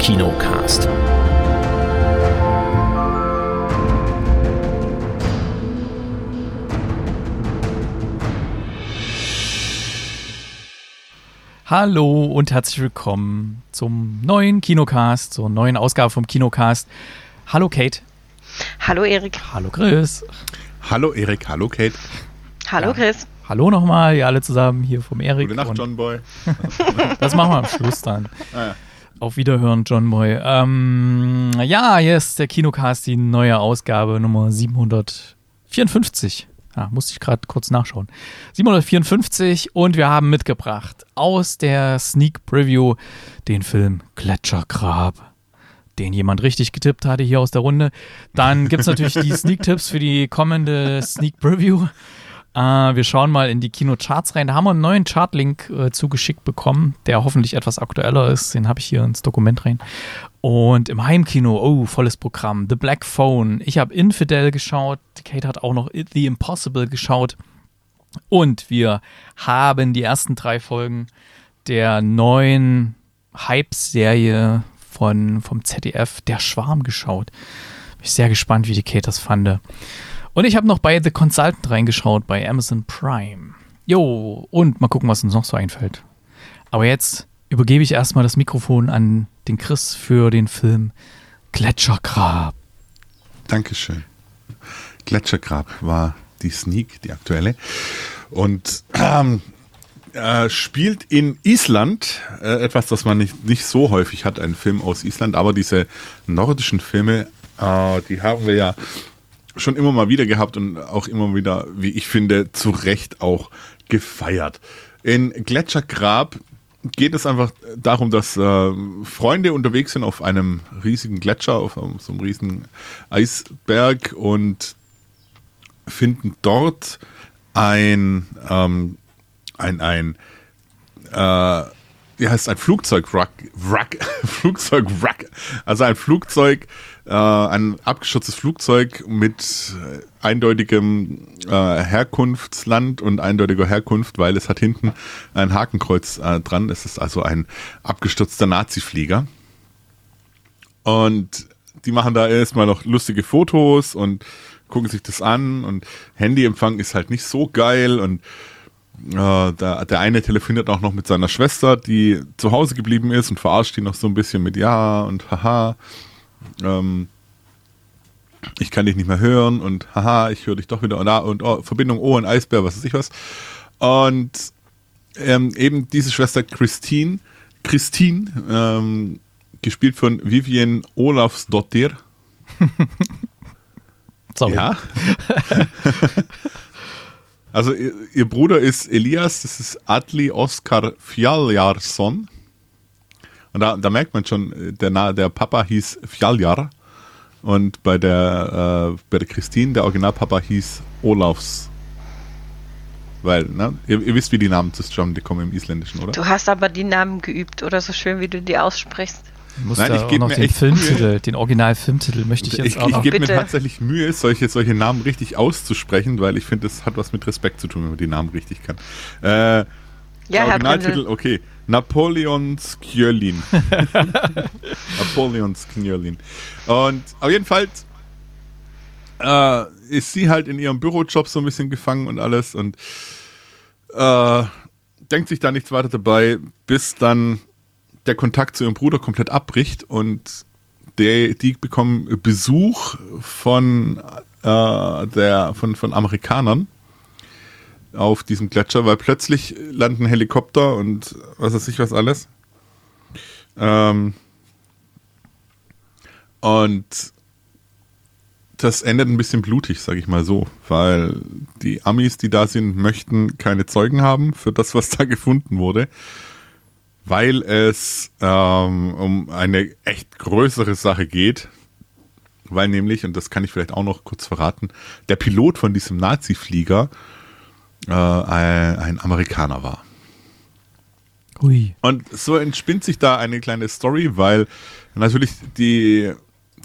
Kinocast. Hallo und herzlich willkommen zum neuen Kinocast, zur neuen Ausgabe vom Kinocast. Hallo Kate. Hallo Erik. Hallo Chris. Hallo Erik, hallo Kate. Hallo Ja. Chris. Hallo nochmal, ihr alle zusammen hier vom Erik. Gute Nacht, John Boy. Das machen wir am Schluss dann. Ah, ja. Auf Wiederhören, John Boy. Ähm, ja, hier ist der Kinocast, die neue Ausgabe Nummer 754. Ja, musste ich gerade kurz nachschauen. 754 und wir haben mitgebracht aus der Sneak Preview den Film Gletschergrab, den jemand richtig getippt hatte hier aus der Runde. Dann gibt es natürlich die Sneak-Tipps für die kommende Sneak Preview. Äh, wir schauen mal in die Kinocharts rein. Da haben wir einen neuen Chartlink äh, zugeschickt bekommen, der hoffentlich etwas aktueller ist. Den habe ich hier ins Dokument rein. Und im Heimkino, oh, volles Programm. The Black Phone. Ich habe Infidel geschaut. Kate hat auch noch The Impossible geschaut. Und wir haben die ersten drei Folgen der neuen Hype-Serie von, vom ZDF, Der Schwarm, geschaut. Bin ich sehr gespannt, wie die Kate das fand. Und ich habe noch bei The Consultant reingeschaut bei Amazon Prime. Jo, und mal gucken, was uns noch so einfällt. Aber jetzt übergebe ich erstmal das Mikrofon an den Chris für den Film Gletschergrab. Dankeschön. Gletschergrab war die Sneak, die aktuelle. Und ähm, äh, spielt in Island, äh, etwas, das man nicht, nicht so häufig hat, ein Film aus Island, aber diese nordischen Filme, äh, die haben wir ja schon immer mal wieder gehabt und auch immer wieder, wie ich finde, zu Recht auch gefeiert. In Gletschergrab geht es einfach darum, dass äh, Freunde unterwegs sind auf einem riesigen Gletscher, auf einem, so einem riesigen Eisberg und finden dort ein, ähm, ein, ein, äh, wie heißt ein Flugzeugwrack, Wrack, Flugzeugwrack, also ein Flugzeug, äh, ein abgeschütztes Flugzeug mit äh, eindeutigem äh, Herkunftsland und eindeutiger Herkunft, weil es hat hinten ein Hakenkreuz äh, dran. Es ist also ein abgestürzter Nazi-Flieger. Und die machen da erstmal noch lustige Fotos und gucken sich das an und Handyempfang ist halt nicht so geil und äh, der, der eine telefoniert auch noch mit seiner Schwester, die zu Hause geblieben ist und verarscht ihn noch so ein bisschen mit Ja und haha. Ähm, ich kann dich nicht mehr hören und haha, ich höre dich doch wieder und, und oh, Verbindung Oh und Eisbär, was weiß ich was. Und ähm, eben diese Schwester Christine, Christine, ähm, gespielt von Vivian Olafsdottir. Sorry. Ja. also ihr, ihr Bruder ist Elias, das ist Adli Oskar Fjaljarsson. Und da, da merkt man schon, äh, der, der Papa hieß Fjaljar. Und bei der, äh, bei der Christine, der Originalpapa hieß Olafs. Weil, ne, ihr, ihr wisst, wie die Namen zustande kommen im Isländischen, oder? Du hast aber die Namen geübt oder so schön, wie du die aussprichst. Du musst Nein, da ich auch geb noch mir den echt Filmtitel, den Original-Filmtitel möchte ich jetzt Ich, auch ich noch. gebe mir tatsächlich Mühe, solche, solche Namen richtig auszusprechen, weil ich finde, das hat was mit Respekt zu tun, wenn man die Namen richtig kann. Äh, Ja, Originaltitel, okay. Napoleons Skjölin. Napoleons Skjölin. Und auf jeden Fall äh, ist sie halt in ihrem Bürojob so ein bisschen gefangen und alles und äh, denkt sich da nichts weiter dabei, bis dann der Kontakt zu ihrem Bruder komplett abbricht und der, die bekommen Besuch von, äh, der, von, von Amerikanern auf diesem Gletscher, weil plötzlich landen Helikopter und was weiß ich was alles. Ähm, und das endet ein bisschen blutig, sage ich mal so, weil die Amis, die da sind, möchten keine Zeugen haben für das, was da gefunden wurde, weil es ähm, um eine echt größere Sache geht, weil nämlich, und das kann ich vielleicht auch noch kurz verraten, der Pilot von diesem Nazi-Flieger äh, ein, ein Amerikaner war. Hui. Und so entspinnt sich da eine kleine Story, weil natürlich die,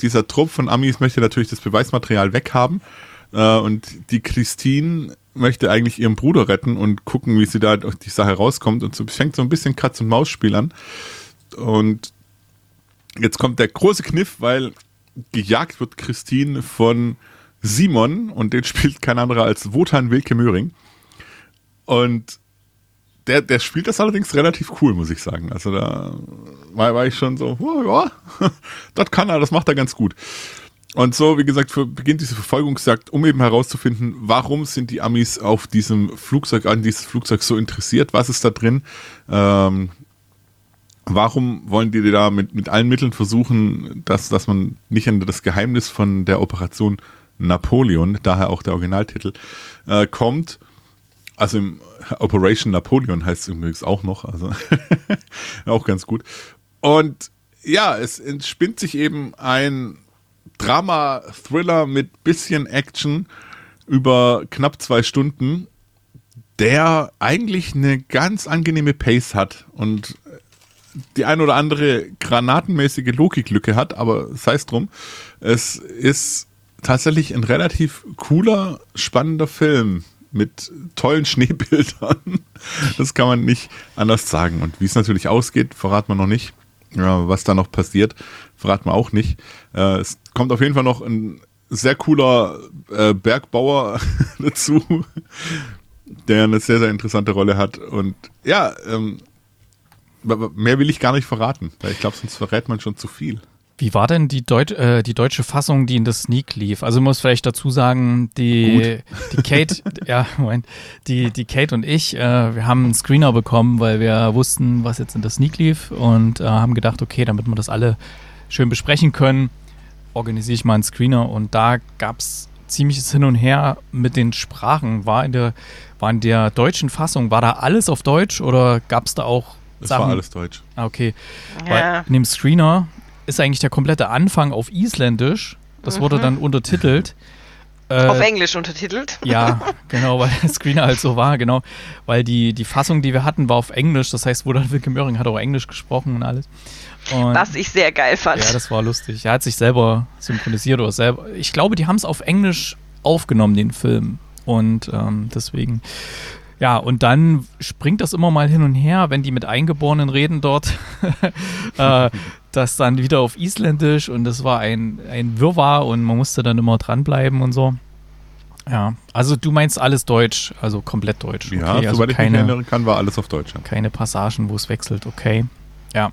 dieser Trupp von Amis möchte natürlich das Beweismaterial weghaben. Äh, und die Christine möchte eigentlich ihren Bruder retten und gucken, wie sie da durch die Sache rauskommt. Und so fängt so ein bisschen Katz- und Maus-Spiel an. Und jetzt kommt der große Kniff, weil gejagt wird Christine von Simon und den spielt kein anderer als Wotan Wilke Möhring. Und der, der spielt das allerdings relativ cool, muss ich sagen. Also da war, war ich schon so, oh, ja, das kann er, das macht er ganz gut. Und so, wie gesagt, beginnt diese Verfolgungsjagd, um eben herauszufinden, warum sind die Amis auf diesem Flugzeug, an dieses Flugzeug so interessiert, was ist da drin, ähm, warum wollen die da mit, mit allen Mitteln versuchen, dass, dass man nicht an das Geheimnis von der Operation Napoleon, daher auch der Originaltitel, äh, kommt. Also im Operation Napoleon heißt es übrigens auch noch, also auch ganz gut. Und ja, es entspinnt sich eben ein Drama-Thriller mit bisschen Action über knapp zwei Stunden, der eigentlich eine ganz angenehme Pace hat und die ein oder andere granatenmäßige Logiklücke hat, aber sei es drum. Es ist tatsächlich ein relativ cooler, spannender Film mit tollen Schneebildern. Das kann man nicht anders sagen. Und wie es natürlich ausgeht, verraten wir noch nicht. Ja, was da noch passiert, verraten wir auch nicht. Äh, es kommt auf jeden Fall noch ein sehr cooler äh, Bergbauer dazu, der eine sehr, sehr interessante Rolle hat. Und ja, ähm, mehr will ich gar nicht verraten, weil ich glaube, sonst verrät man schon zu viel. Wie war denn die, Deut äh, die deutsche Fassung, die in der Sneak lief? Also muss vielleicht dazu sagen, die, die Kate, ja, Moment, die, die Kate und ich, äh, wir haben einen Screener bekommen, weil wir wussten, was jetzt in der Sneak lief und äh, haben gedacht, okay, damit wir das alle schön besprechen können, organisiere ich mal einen Screener und da gab es ziemliches Hin und Her mit den Sprachen. War in der, war in der deutschen Fassung, war da alles auf Deutsch oder gab es da auch Sachen? war alles Deutsch. Ah, okay. Ja. Weil in dem Screener ist eigentlich der komplette Anfang auf Isländisch. Das mhm. wurde dann untertitelt. Äh, auf Englisch untertitelt. Ja, genau, weil der Screener halt so war, genau. Weil die, die Fassung, die wir hatten, war auf Englisch. Das heißt, Wodan Wilke Möhring hat auch Englisch gesprochen und alles. Und Was ich sehr geil fand. Ja, das war lustig. Er hat sich selber synchronisiert oder selber. Ich glaube, die haben es auf Englisch aufgenommen, den Film. Und ähm, deswegen ja, und dann springt das immer mal hin und her, wenn die mit Eingeborenen reden dort. äh, das dann wieder auf Isländisch und das war ein, ein Wirrwarr und man musste dann immer dranbleiben und so. Ja, also du meinst alles Deutsch, also komplett Deutsch. Ja, okay, also soweit keine, ich mich erinnern kann, war alles auf Deutsch. Keine Passagen, wo es wechselt, okay. Ja.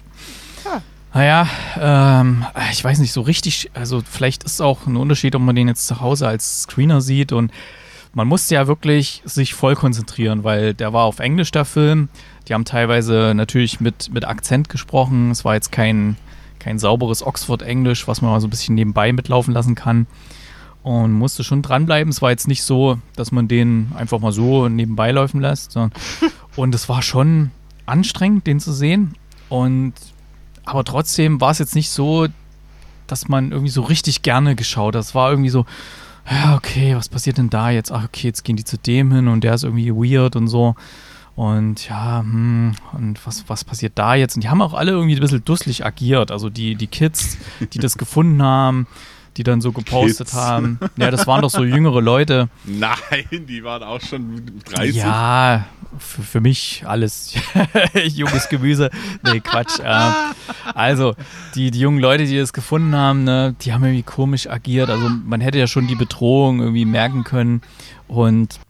ja. Naja, ähm, ich weiß nicht so richtig, also vielleicht ist es auch ein Unterschied, ob man den jetzt zu Hause als Screener sieht und man musste ja wirklich sich voll konzentrieren, weil der war auf Englisch, der Film. Die haben teilweise natürlich mit, mit Akzent gesprochen. Es war jetzt kein, kein sauberes Oxford-Englisch, was man mal so ein bisschen nebenbei mitlaufen lassen kann. Und musste schon dranbleiben. Es war jetzt nicht so, dass man den einfach mal so nebenbei laufen lässt. Und es war schon anstrengend, den zu sehen. Und aber trotzdem war es jetzt nicht so, dass man irgendwie so richtig gerne geschaut hat. Es war irgendwie so, ja, okay, was passiert denn da jetzt? Ach, okay, jetzt gehen die zu dem hin und der ist irgendwie weird und so. Und ja, hm, und was, was passiert da jetzt? Und die haben auch alle irgendwie ein bisschen dusselig agiert. Also die, die Kids, die das gefunden haben, die dann so gepostet Kids. haben. Ja, das waren doch so jüngere Leute. Nein, die waren auch schon 30. Ja, für, für mich alles junges Gemüse. Nee, Quatsch. Ähm, also, die, die jungen Leute, die das gefunden haben, ne, die haben irgendwie komisch agiert. Also, man hätte ja schon die Bedrohung irgendwie merken können. Und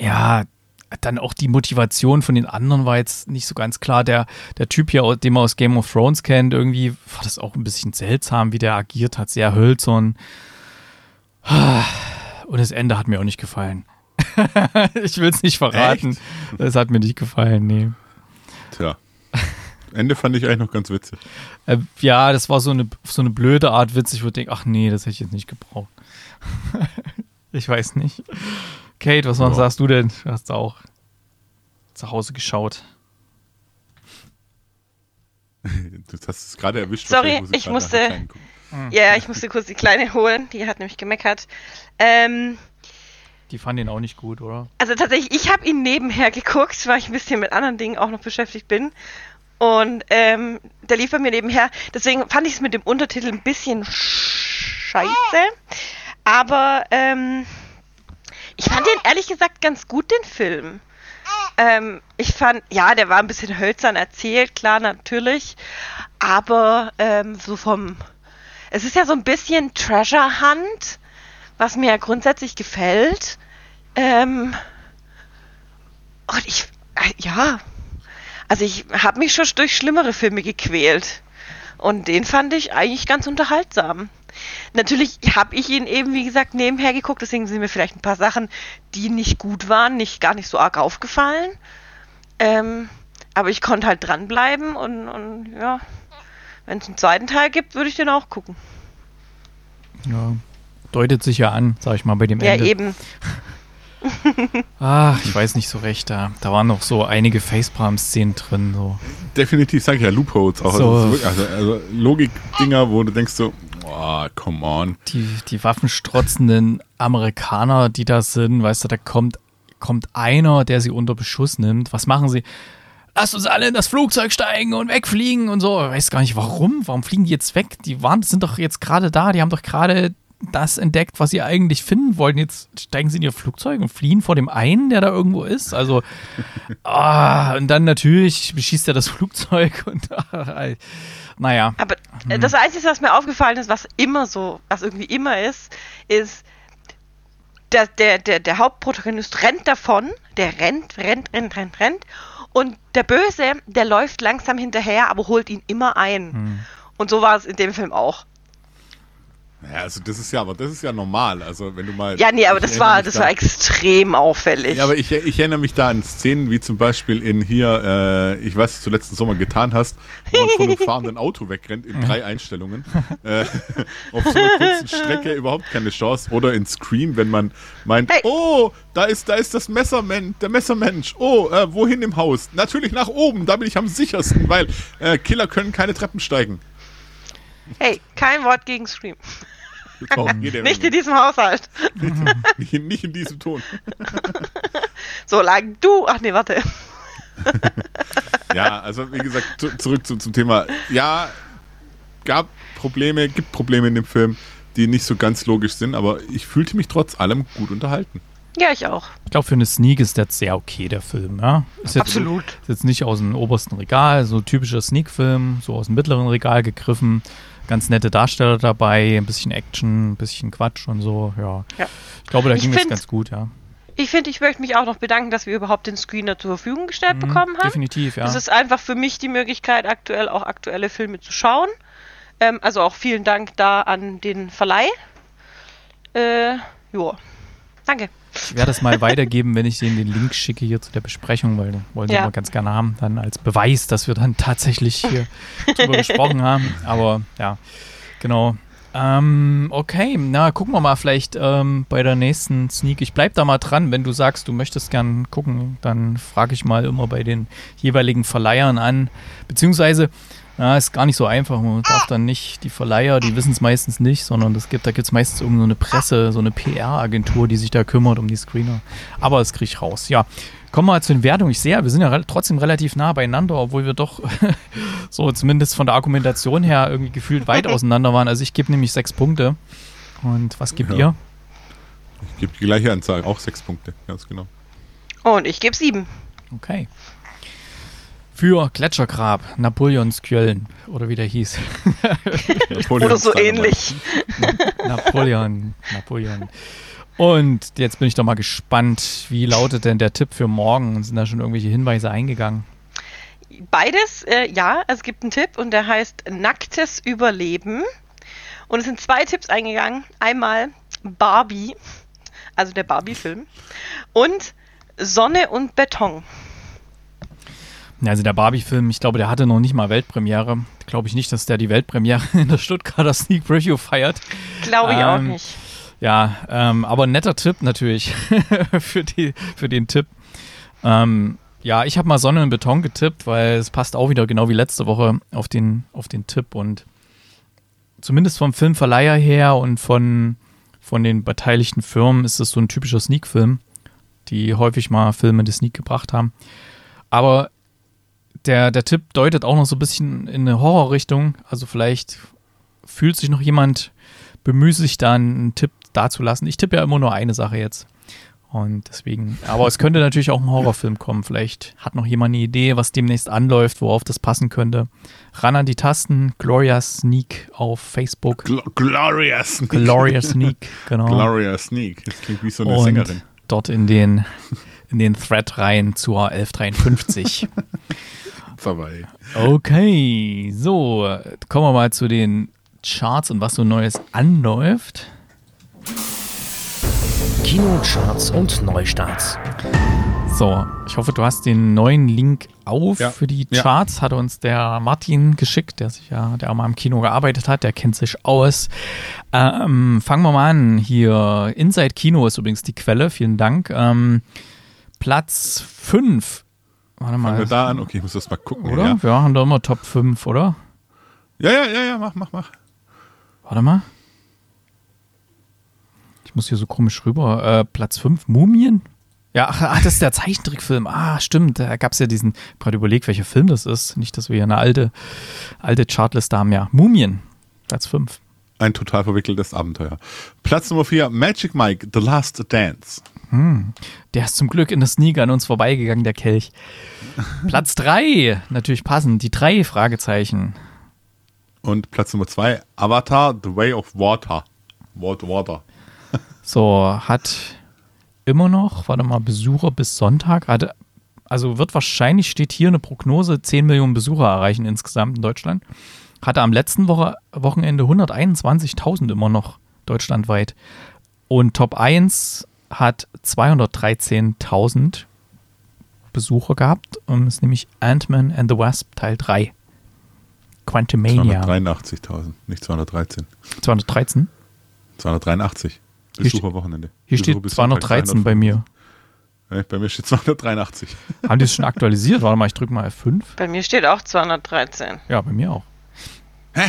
ja, dann auch die Motivation von den anderen war jetzt nicht so ganz klar. Der, der Typ hier, den man aus Game of Thrones kennt, irgendwie war das auch ein bisschen seltsam, wie der agiert hat, sehr hölzern. Und das Ende hat mir auch nicht gefallen. ich will es nicht verraten. Echt? Das hat mir nicht gefallen, nee. Tja. Ende fand ich eigentlich noch ganz witzig. Äh, ja, das war so eine, so eine blöde Art witzig, wo ich denke, ach nee, das hätte ich jetzt nicht gebraucht. ich weiß nicht. Kate, was ja. sagst du denn? Du hast auch zu Hause geschaut. Du hast es gerade erwischt. Sorry, ich, ich musste. Ja, ich musste kurz die Kleine holen. Die hat nämlich gemeckert. Ähm, die fand ihn auch nicht gut, oder? Also tatsächlich, ich habe ihn nebenher geguckt, weil ich ein bisschen mit anderen Dingen auch noch beschäftigt bin. Und ähm, der lief bei mir nebenher. Deswegen fand ich es mit dem Untertitel ein bisschen scheiße. Aber ähm, ich fand den ehrlich gesagt ganz gut, den Film. Ähm, ich fand, ja, der war ein bisschen hölzern erzählt, klar, natürlich. Aber ähm, so vom. Es ist ja so ein bisschen Treasure Hunt, was mir ja grundsätzlich gefällt. Ähm, und ich, äh, ja. Also ich habe mich schon durch schlimmere Filme gequält. Und den fand ich eigentlich ganz unterhaltsam. Natürlich habe ich ihn eben, wie gesagt, nebenher geguckt, deswegen sind mir vielleicht ein paar Sachen, die nicht gut waren, nicht gar nicht so arg aufgefallen. Ähm, aber ich konnte halt dranbleiben und, und ja, wenn es einen zweiten Teil gibt, würde ich den auch gucken. Ja, deutet sich ja an, sag ich mal, bei dem Ja, Ende. eben. Ah, ich weiß nicht so recht. Da, da waren noch so einige Facepalm-Szenen drin. So. Definitiv, sag ich ja, Loopholes auch. So. Also, also, also Logik-Dinger, wo du denkst so, oh, come on. Die, die waffenstrotzenden Amerikaner, die da sind, weißt du, da kommt, kommt einer, der sie unter Beschuss nimmt. Was machen sie? Lasst uns alle in das Flugzeug steigen und wegfliegen und so. Ich weiß gar nicht warum. Warum fliegen die jetzt weg? Die waren, sind doch jetzt gerade da. Die haben doch gerade das entdeckt, was sie eigentlich finden wollten. Jetzt steigen sie in ihr Flugzeug und fliehen vor dem einen, der da irgendwo ist. Also, ah, und dann natürlich beschießt er das Flugzeug und ah, naja. Aber äh, das Einzige, was mir aufgefallen ist, was immer so, was irgendwie immer ist, ist, der, der, der, der Hauptprotagonist rennt davon, der rennt, rennt, rennt, rennt, rennt. Und der Böse, der läuft langsam hinterher, aber holt ihn immer ein. Und so war es in dem Film auch. Ja, also das ist ja, aber das ist ja normal. Also wenn du mal. Ja, nee, aber das war, das da- war extrem auffällig. Ja, aber ich, ich erinnere mich da an Szenen, wie zum Beispiel in hier, äh, ich weiß, was du letzten Sommer getan hast, wo man von einem fahrenden Auto wegrennt in drei Einstellungen. äh, auf so einer kurzen Strecke überhaupt keine Chance. Oder in Scream, wenn man meint, Hey. oh, da ist, da ist das Messermensch, der Messermensch. Oh, äh, wohin im Haus? Natürlich nach oben, da bin ich am sichersten, weil äh, Killer können keine Treppen steigen. Hey, kein Wort gegen Scream. Oh, ja Nicht in diesem Haushalt. nicht, in- nicht in diesem Ton. Solange du. Ach nee, warte. Ja, also wie gesagt, zu, zurück zu, zum Thema. Ja, gab Probleme, gibt Probleme in dem Film, die nicht so ganz logisch sind, aber ich fühlte mich trotz allem gut unterhalten. Ja, ich auch. Ich glaube, für eine Sneak ist der sehr okay, der Film. Ja? Ist jetzt, Absolut. Ist jetzt nicht aus dem obersten Regal, so typischer Sneak-Film, so aus dem mittleren Regal gegriffen. Ganz nette Darsteller dabei, ein bisschen Action, ein bisschen Quatsch und so. Ja. Ja. Ich glaube, da Ich ging es ganz gut, ja. Ich finde, ich möchte mich auch noch bedanken, dass wir überhaupt den Screener zur Verfügung gestellt Mhm, bekommen haben. Definitiv, ja. Das ist einfach für mich die Möglichkeit, aktuell auch aktuelle Filme zu schauen. Ähm, also auch vielen Dank da an den Verleih. Äh, ja. Danke. Ich werde es mal weitergeben, wenn ich denen den Link schicke hier zu der Besprechung, weil wollen sie Ja. immer ganz gerne haben, dann als Beweis, dass wir dann tatsächlich hier drüber gesprochen haben. Aber ja, genau. Ähm, okay, na, gucken wir mal vielleicht ähm, bei der nächsten Sneak. Ich bleib da mal dran. Wenn du sagst, du möchtest gern gucken, dann frage ich mal immer bei den jeweiligen Verleihern an. Beziehungsweise, na, ist gar nicht so einfach. Man darf dann nicht, die Verleiher, die wissen es meistens nicht, sondern das gibt, da gibt es meistens irgendeine so eine Presse, so eine PR-Agentur, die sich da kümmert um die Screener. Aber das kriege ich raus. Ja, kommen wir mal zu den Wertungen. Ich sehe, wir sind ja re trotzdem relativ nah beieinander, obwohl wir doch so zumindest von der Argumentation her irgendwie gefühlt weit auseinander waren. Also ich gebe nämlich sechs Punkte. Und was gebt Ja. ihr? Ich gebe die gleiche Anzahl, auch sechs Punkte, ganz genau. Und ich gebe sieben. Okay. Für Gletschergrab, Napoleons Köln, oder wie der hieß. Oder so ähnlich. Napoleon, Napoleon. Und jetzt bin ich doch mal gespannt, wie lautet denn der Tipp für morgen? Sind da schon irgendwelche Hinweise eingegangen? Beides, äh, ja, es gibt einen Tipp und der heißt Nacktes Überleben. Und es sind zwei Tipps eingegangen. Einmal Barbie, also der Barbie-Film, und Sonne und Beton. Ja, Also der Barbie-Film, ich glaube, der hatte noch nicht mal Weltpremiere. Glaube ich nicht, dass der die Weltpremiere in der Stuttgarter Sneak Preview feiert. Glaube ich auch Ähm, nicht. Ja, ähm, aber ein netter Tipp natürlich für, die, für den Tipp. Ähm, ja, ich habe mal Sonne und Beton getippt, weil es passt auch wieder genau wie letzte Woche auf den, auf den Tipp und zumindest vom Filmverleiher her und von, von den beteiligten Firmen ist es so ein typischer Sneak-Film, die häufig mal Filme in die Sneak gebracht haben. Aber der, der Tipp deutet auch noch so ein bisschen in eine Horrorrichtung. Also vielleicht fühlt sich noch jemand bemüht, sich da einen Tipp dazulassen. Ich tippe ja immer nur eine Sache jetzt. Und deswegen, aber es könnte natürlich auch ein Horrorfilm kommen. Vielleicht hat noch jemand eine Idee, was demnächst anläuft, worauf das passen könnte. Ran an die Tasten, Gloria Sneak auf Facebook. Gl Gloria Sneak. Gloria Sneak, genau. Gloria Sneak. Das klingt wie so eine Und Sängerin. dort in den, in den Thread rein zur 1153. Vorbei. Okay, so, kommen wir mal zu den Charts und was so Neues anläuft. Kinocharts und Neustarts. So, ich hoffe, du hast den neuen Link auf Ja. für die Ja. Charts. Hat uns der Martin geschickt, der sich ja, der auch mal im Kino gearbeitet hat, der kennt sich aus. Ähm, fangen wir mal an. Hier, Inside Kino ist übrigens die Quelle, vielen Dank. Ähm, Platz 5. Warte Fangen mal. wir da an. Okay, ich muss das mal gucken. Oder? Ja, Wir haben doch immer Top 5, oder? ja, ja, ja, ja mach, mach, mach. Warte mal. Ich muss hier so komisch rüber. Äh, Platz 5, Mumien? Ja, ach, ach, das ist der Zeichentrickfilm. Ah, stimmt. Da gab es ja diesen, ich hab gerade überlegt, welcher Film das ist. Nicht, dass wir hier eine alte, alte Chartliste haben. Ja, Mumien. Platz 5. Ein total verwickeltes Abenteuer. Platz Nummer 4, Magic Mike, The Last Dance. Der ist zum Glück in der Sneak an uns vorbeigegangen, der Kelch. Platz 3, natürlich passend. Die drei Fragezeichen. Und Platz Nummer 2, Avatar, The Way of Water. Water, Water. So, hat immer noch, warte mal, Besucher bis Sonntag. Hatte, also wird wahrscheinlich, steht hier eine Prognose, 10 Millionen Besucher erreichen insgesamt in Deutschland. Hatte am letzten Woche, Wochenende 121.000 immer noch deutschlandweit. Und Top 1 hat 213.000 Besucher gehabt. Und ist nämlich Ant-Man and the Wasp Teil 3. Quantumania. 283.000, nicht 213. 213? 283. Hier Besucherwochenende. Hier Besucher steht bis Sonntag 213 bei mir. Bei mir steht 283. Haben die es schon aktualisiert? Warte mal, ich drücke mal F5. Bei mir steht auch 213. Ja, bei mir auch. Ja.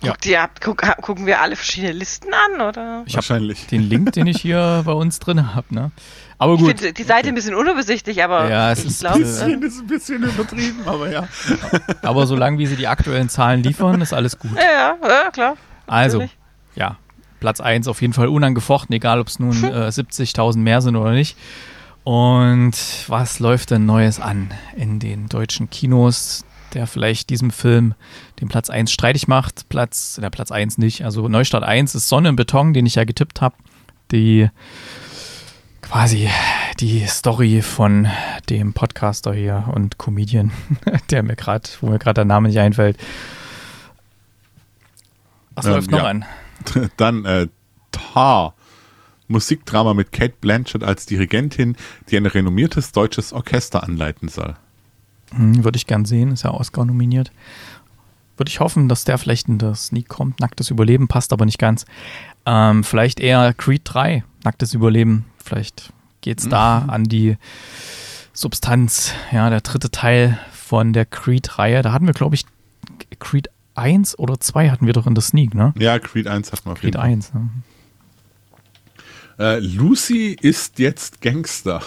Guckt ihr, guck, gucken wir alle verschiedene Listen an, oder? Ich habe Wahrscheinlich. den Link, den ich hier bei uns drin habe. Ne? Aber Ich gut, finde die Seite ein bisschen unübersichtlich, aber Ja, es ich ist glaube, bisschen- äh, ist ein bisschen übertrieben, aber ja. aber solange wie sie die aktuellen Zahlen liefern, ist alles gut. ja, ja, ja, klar. Also, natürlich. ja, Platz 1 auf jeden Fall unangefochten, egal ob es nun äh, 70.000 mehr sind oder nicht. Und was läuft denn Neues an in den deutschen Kinos, der vielleicht diesem Film den Platz 1 streitig macht? Platz, der Platz 1 nicht. Also Neustart 1 ist Sonne im Beton, den ich ja getippt habe. Die quasi die Story von dem Podcaster hier und Comedian, der mir gerade, wo mir gerade der Name nicht einfällt. Was Ähm, läuft noch ja. an? Dann äh, Tar. Musikdrama mit Kate Blanchett als Dirigentin, die ein renommiertes deutsches Orchester anleiten soll. Hm, Würde ich gern sehen, ist ja Oscar nominiert. Würde ich hoffen, dass der vielleicht in der Sneak kommt. Nacktes Überleben passt aber nicht ganz. Ähm, vielleicht eher Creed 3, Nacktes Überleben. Vielleicht geht es da an die Substanz. Ja, der dritte Teil von der Creed-Reihe. Da hatten wir, glaube ich, Creed 1 oder 2 hatten wir doch in der Sneak, ne? Ja, Creed 1 hat man auf Creed jeden Fall. 1. Ne? Äh, Lucy ist jetzt Gangster.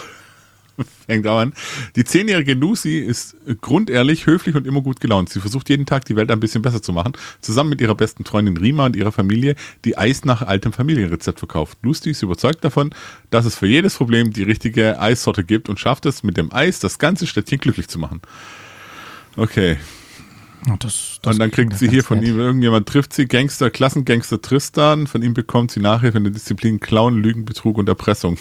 Fängt auch an. Die zehnjährige Lucy ist grundehrlich, höflich und immer gut gelaunt. Sie versucht jeden Tag die Welt ein bisschen besser zu machen. Zusammen mit ihrer besten Freundin Rima und ihrer Familie, die Eis nach altem Familienrezept verkauft. Lucy ist überzeugt davon, dass es für jedes Problem die richtige Eissorte gibt und schafft es mit dem Eis, das ganze Städtchen glücklich zu machen. Okay. Das, das Und dann kriegt sie hier von nett. ihm, irgendjemand trifft sie, Gangster, Klassengangster Tristan, von ihm bekommt sie Nachhilfe in der Disziplin Clown, Lügen, Betrug und Erpressung.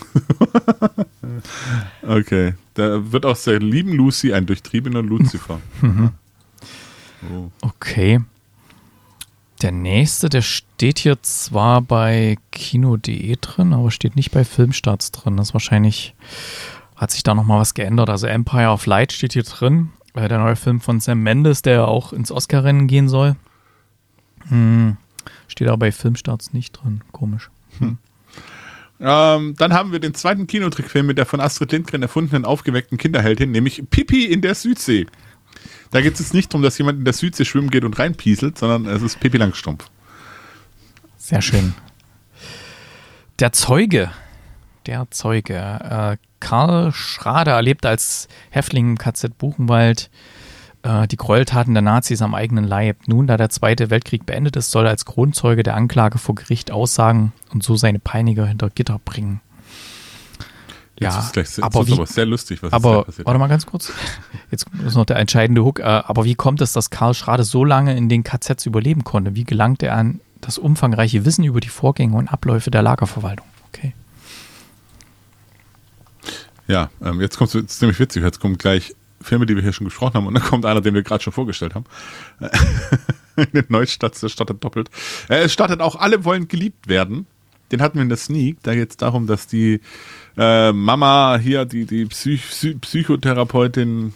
okay, da wird aus der lieben Lucy ein durchtriebener Lucifer. oh. Okay. Der nächste, der steht hier zwar bei kino.de drin, aber steht nicht bei Filmstarts drin. Das ist wahrscheinlich, hat sich da nochmal was geändert. Also Empire of Light steht hier drin. Äh, der neue Film von Sam Mendes, der auch ins Oscar-Rennen gehen soll. Hm, steht aber bei Filmstarts nicht drin. Komisch. Ähm, dann haben wir den zweiten Kinotrickfilm mit der von Astrid Lindgren erfundenen aufgeweckten Kinderheldin, nämlich Pipi in der Südsee. Da geht es jetzt nicht darum, dass jemand in der Südsee schwimmen geht und reinpieselt, sondern es ist Pippi Langstrumpf. Sehr schön. Der Zeuge. Der Zeuge. Äh, Karl Schrader erlebt als Häftling im KZ Buchenwald äh, die Gräueltaten der Nazis am eigenen Leib. Nun, da der Zweite Weltkrieg beendet ist, soll er als Kronzeuge der Anklage vor Gericht aussagen und so seine Peiniger hinter Gitter bringen. Jetzt Ja, ist gleich aber aber, wie- aber sehr lustig, was Aber passiert. warte mal ganz kurz. Jetzt ist noch der entscheidende Hook. Äh, aber wie kommt es, dass Karl Schrade so lange in den KZs überleben konnte? Wie gelangt er an das umfangreiche Wissen über die Vorgänge und Abläufe der Lagerverwaltung? Okay. Ja, ähm, jetzt kommt es ziemlich witzig. Jetzt kommen gleich Filme, die wir hier schon gesprochen haben, und dann kommt einer, den wir gerade schon vorgestellt haben. In Neustadt, der startet doppelt. Äh, es startet auch Alle wollen geliebt werden. Den hatten wir in der Sneak. Da geht es darum, dass die äh, Mama hier, die, die Psych Psy Psychotherapeutin,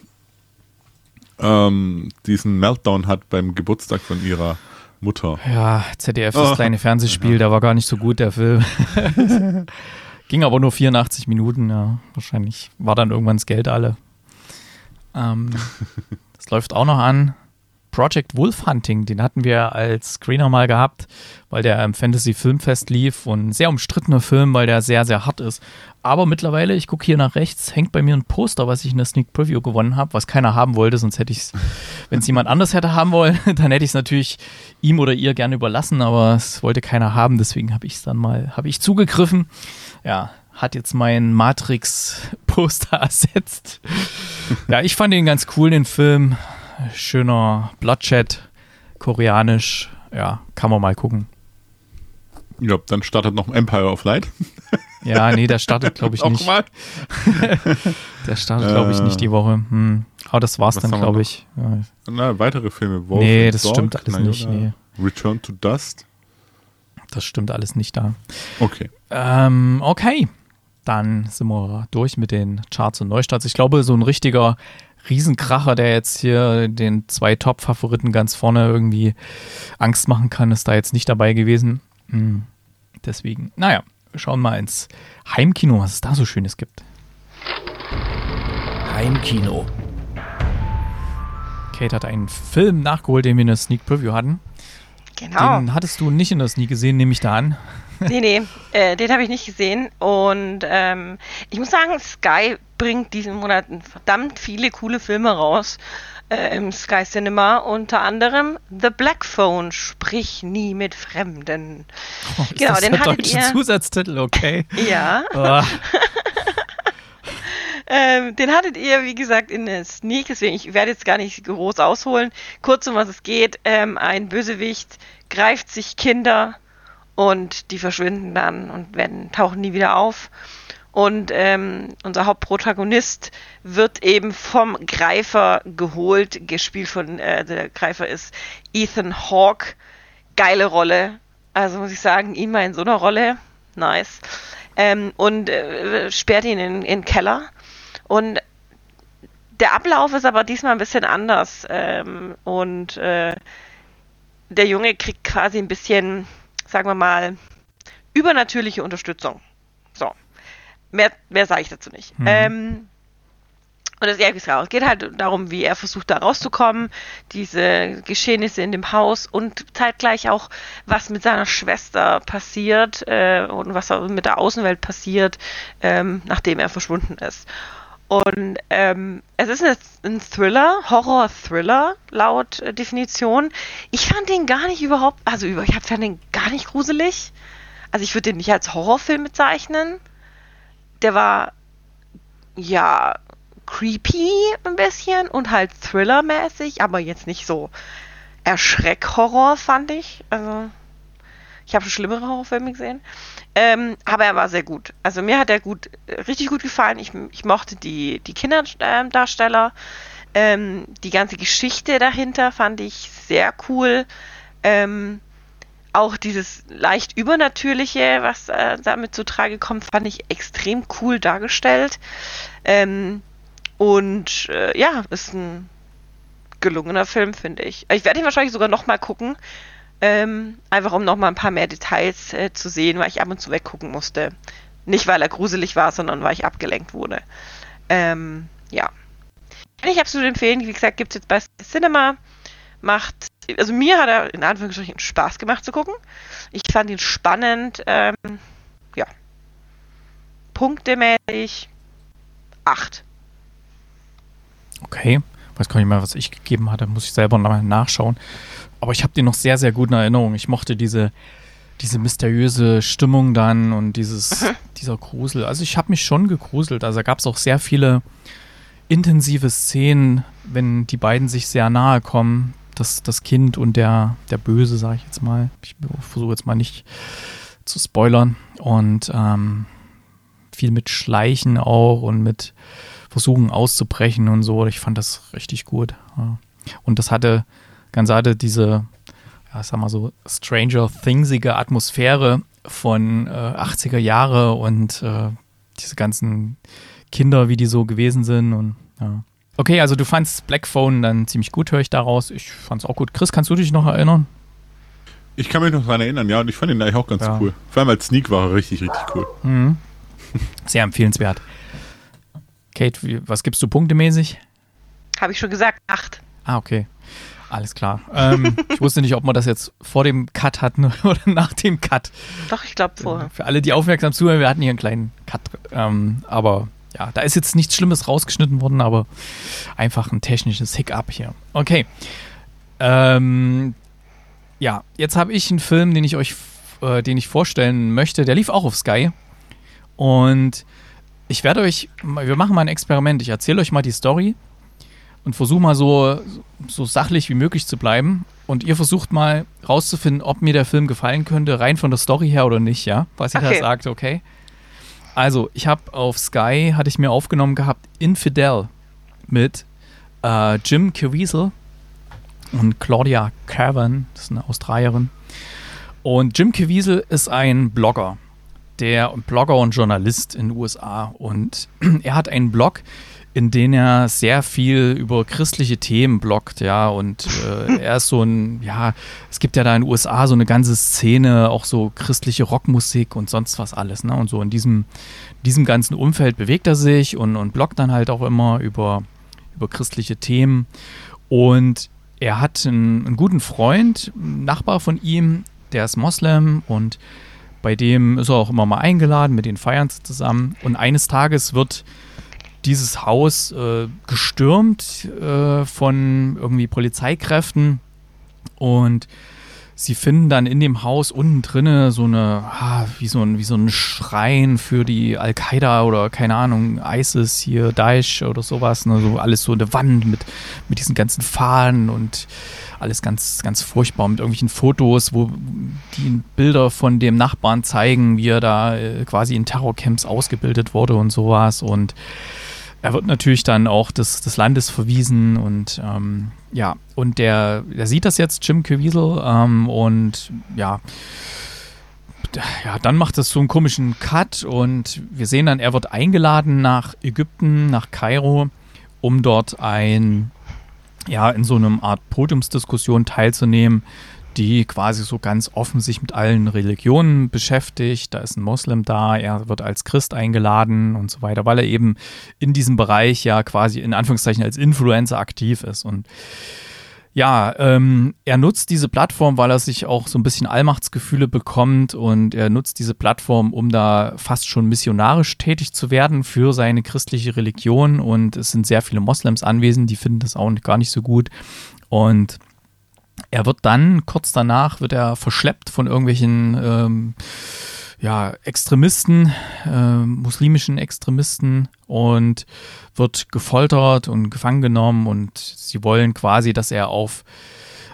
ähm, diesen Meltdown hat beim Geburtstag von ihrer Mutter. Ja, ZDF, das Oh. kleine Fernsehspiel, der war gar nicht so gut, der Film. Ging aber nur 84 Minuten, ja. Wahrscheinlich war dann irgendwann das Geld alle. Ähm, das läuft auch noch an. Project Wolf Hunting, den hatten wir als Screener mal gehabt, weil der im Fantasy Filmfest lief und ein sehr umstrittener Film, weil der sehr, sehr hart ist. Aber mittlerweile, ich gucke hier nach rechts, hängt bei mir ein Poster, was ich in der Sneak Preview gewonnen habe, was keiner haben wollte, sonst hätte ich es, wenn es jemand anders hätte haben wollen, dann hätte ich es natürlich ihm oder ihr gerne überlassen, aber es wollte keiner haben, deswegen habe ich es dann mal, habe ich zugegriffen. Ja, hat jetzt mein Matrix-Poster ersetzt. Ja, ich fand ihn ganz cool, den Film. Schöner Bloodshed, koreanisch. Ja, kann man mal gucken. Ja, dann startet noch Empire of Light. Ja, nee, der startet, glaube ich, nicht. mal. Der startet, glaube ich, nicht die Woche. Hm. Aber das war's Was dann, glaube ich. Ja. Na, weitere Filme. Wolf Nee, das Dog, stimmt alles nicht, Nayona, Return to Dust. Das stimmt alles nicht da. Okay. Ähm, okay. Dann sind wir durch mit den Charts und Neustarts. Ich glaube, so ein richtiger Riesenkracher, der jetzt hier den zwei Top-Favoriten ganz vorne irgendwie Angst machen kann, ist da jetzt nicht dabei gewesen. Hm. Deswegen, naja, wir schauen mal ins Heimkino, was es da so Schönes gibt. Heimkino. Kate hat einen Film nachgeholt, den wir in der Sneak Preview hatten. Genau. Den hattest du nicht in der Sneak gesehen, nehme ich da an. Nee, nee, äh, den habe ich nicht gesehen. Und ähm, ich muss sagen, Sky bringt diesen Monat verdammt viele coole Filme raus. Äh, Im Sky Cinema unter anderem The Black Phone, sprich nie mit Fremden. Oh, ist Genau, das den der hattet deutsche ihr- Zusatztitel, okay. Ja, Ah, ähm, den hattet ihr, wie gesagt, in der Sneak, deswegen ich werde jetzt gar nicht groß ausholen. Kurz um was es geht, ähm, ein Bösewicht greift sich Kinder und die verschwinden dann und werden, tauchen nie wieder auf. Und ähm, unser Hauptprotagonist wird eben vom Greifer geholt, gespielt von, äh, der Greifer ist Ethan Hawke. Geile Rolle. Also muss ich sagen, ihn mal in so einer Rolle, nice. Ähm, und äh, sperrt ihn in, in Keller. Und der Ablauf ist aber diesmal ein bisschen anders. Ähm, und äh, der Junge kriegt quasi ein bisschen, sagen wir mal, übernatürliche Unterstützung. So. Mehr, mehr sage ich dazu nicht. Mhm. Ähm, und das es raus. Es geht halt darum, wie er versucht, da rauszukommen, diese Geschehnisse in dem Haus und zeitgleich auch, was mit seiner Schwester passiert äh, und was mit der Außenwelt passiert, ähm, nachdem er verschwunden ist. Und ähm, es ist ein Thriller, Horror-Thriller laut äh, Definition. Ich fand den gar nicht überhaupt, also ich fand den gar nicht gruselig. Also ich würde den nicht als Horrorfilm bezeichnen. Der war ja creepy ein bisschen und halt Thriller-mäßig, aber jetzt nicht so Erschreck-Horror, fand ich. Also ich habe schon schlimmere Horrorfilme gesehen. Ähm, aber er war sehr gut. Also mir hat er gut, äh, richtig gut gefallen. Ich, ich mochte die, die Kinderdarsteller. Ähm, die ganze Geschichte dahinter fand ich sehr cool. Ähm, auch dieses leicht Übernatürliche, was äh, damit zutage kommt, fand ich extrem cool dargestellt. Ähm, und äh, ja, ist ein gelungener Film, finde ich. Ich werde ihn wahrscheinlich sogar nochmal gucken. Ähm, einfach um nochmal ein paar mehr Details äh, zu sehen, weil ich ab und zu weggucken musste. Nicht, weil er gruselig war, sondern weil ich abgelenkt wurde. Ähm, ja. Kann ich absolut empfehlen. Wie gesagt, gibt es jetzt bei Cinema. Macht, also mir hat er in Anführungsstrichen Spaß gemacht zu gucken. Ich fand ihn spannend. Ähm, ja. Punktemäßig acht. Okay. Weiß gar nicht mehr, was ich gegeben hatte. Muss ich selber nochmal nachschauen. Aber ich habe den noch sehr, sehr gut in Erinnerung. Ich mochte diese, diese mysteriöse Stimmung dann und dieses, dieser Grusel. Also ich habe mich schon gegruselt. Also da gab es auch sehr viele intensive Szenen, wenn die beiden sich sehr nahe kommen. Das, das Kind und der, der Böse, sage ich jetzt mal. Ich versuche jetzt mal nicht zu spoilern. Und ähm, viel mit Schleichen auch und mit Versuchen auszubrechen und so. Ich fand das richtig gut. Ja. Und das hatte, ganz hatte diese, ja, sag mal so, Stranger Thingsige Atmosphäre von äh, 80er Jahre und äh, diese ganzen Kinder, wie die so gewesen sind und ja. Okay, also du fandst Black Phone dann ziemlich gut, höre ich daraus. Ich fand es auch gut. Chris, kannst du dich noch erinnern? Ich kann mich noch daran erinnern, ja, und ich fand ihn eigentlich auch ganz ja. cool. Vor allem als Sneak war er richtig, richtig cool. Mhm. Sehr empfehlenswert. Kate, wie, was gibst du punktemäßig? Habe ich schon gesagt, acht. Ah, okay. Alles klar. Ähm, ich wusste nicht, ob man das jetzt vor dem Cut hatten oder nach dem Cut. Doch, ich glaube vorher. Für alle, die aufmerksam zuhören, wir hatten hier einen kleinen Cut. Ähm, aber ja, da ist jetzt nichts Schlimmes rausgeschnitten worden, aber einfach ein technisches Hiccup hier. Okay. Ähm, ja, jetzt habe ich einen Film, den ich euch, äh, den ich vorstellen möchte. Der lief auch auf Sky. Und ich werde euch, wir machen mal ein Experiment. Ich erzähle euch mal die Story und versuche mal so, so sachlich wie möglich zu bleiben. Und ihr versucht mal rauszufinden, ob mir der Film gefallen könnte, rein von der Story her oder nicht, ja? Was ihr okay. da sagt, okay? Also, ich habe auf Sky, hatte ich mir aufgenommen gehabt, Infidel mit äh, Jim Caviezel und Claudia Cavan, das ist eine Australierin. Und Jim Caviezel ist ein Blogger, der Blogger und Journalist in den USA. Und er hat einen Blog, in denen er sehr viel über christliche Themen bloggt, ja, und äh, er ist so ein, ja, es gibt ja da in den USA so eine ganze Szene, auch so christliche Rockmusik und sonst was alles, ne, und so in diesem, diesem ganzen Umfeld bewegt er sich und, und bloggt dann halt auch immer über, über christliche Themen. Und er hat einen, einen guten Freund, einen Nachbar von ihm, der ist Moslem und bei dem ist er auch immer mal eingeladen, mit den feiern zusammen. Und eines Tages wird dieses Haus äh, gestürmt äh, von irgendwie Polizeikräften. Und sie finden dann in dem Haus unten drinne so eine, ah, wie so ein, wie so ein Schrein für die Al-Qaida oder keine Ahnung, ISIS hier, Daesh oder sowas, ne, so alles so eine Wand mit, mit diesen ganzen Fahnen und alles ganz, ganz furchtbar. Mit irgendwelchen Fotos, wo die Bilder von dem Nachbarn zeigen, wie er da äh, quasi in Terrorcamps ausgebildet wurde und sowas. Und er wird natürlich dann auch des, des Landes verwiesen und ähm, ja, und der, der sieht das jetzt, Jim Caviezel, ähm, und ja, ja, dann macht es so einen komischen Cut und wir sehen dann, er wird eingeladen nach Ägypten, nach Kairo, um dort ein, ja, in so einem Art Podiumsdiskussion teilzunehmen die quasi so ganz offen sich mit allen Religionen beschäftigt. Da ist ein Moslem da, er wird als Christ eingeladen und so weiter, weil er eben in diesem Bereich ja quasi in Anführungszeichen als Influencer aktiv ist. Und ja, ähm, er nutzt diese Plattform, weil er sich auch so ein bisschen Allmachtsgefühle bekommt und er nutzt diese Plattform, um da fast schon missionarisch tätig zu werden für seine christliche Religion. Und es sind sehr viele Moslems anwesend, die finden das auch gar nicht so gut. Und er wird dann, kurz danach, wird er verschleppt von irgendwelchen ähm, ja, Extremisten, äh, muslimischen Extremisten und wird gefoltert und gefangen genommen und sie wollen quasi, dass er auf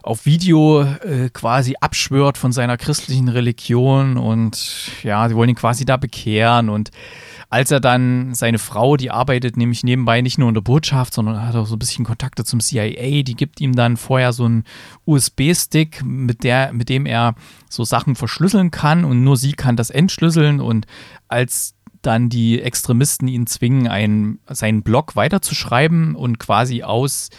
auf Video äh, quasi abschwört von seiner christlichen Religion und ja, sie wollen ihn quasi da bekehren und als er dann seine Frau, die arbeitet nämlich nebenbei nicht nur in der Botschaft, sondern hat auch so ein bisschen Kontakte zum CIA, die gibt ihm dann vorher so einen USB-Stick, mit, mit dem er so Sachen verschlüsseln kann und nur sie kann das entschlüsseln und als dann die Extremisten ihn zwingen, einen, seinen Blog weiterzuschreiben und quasi aus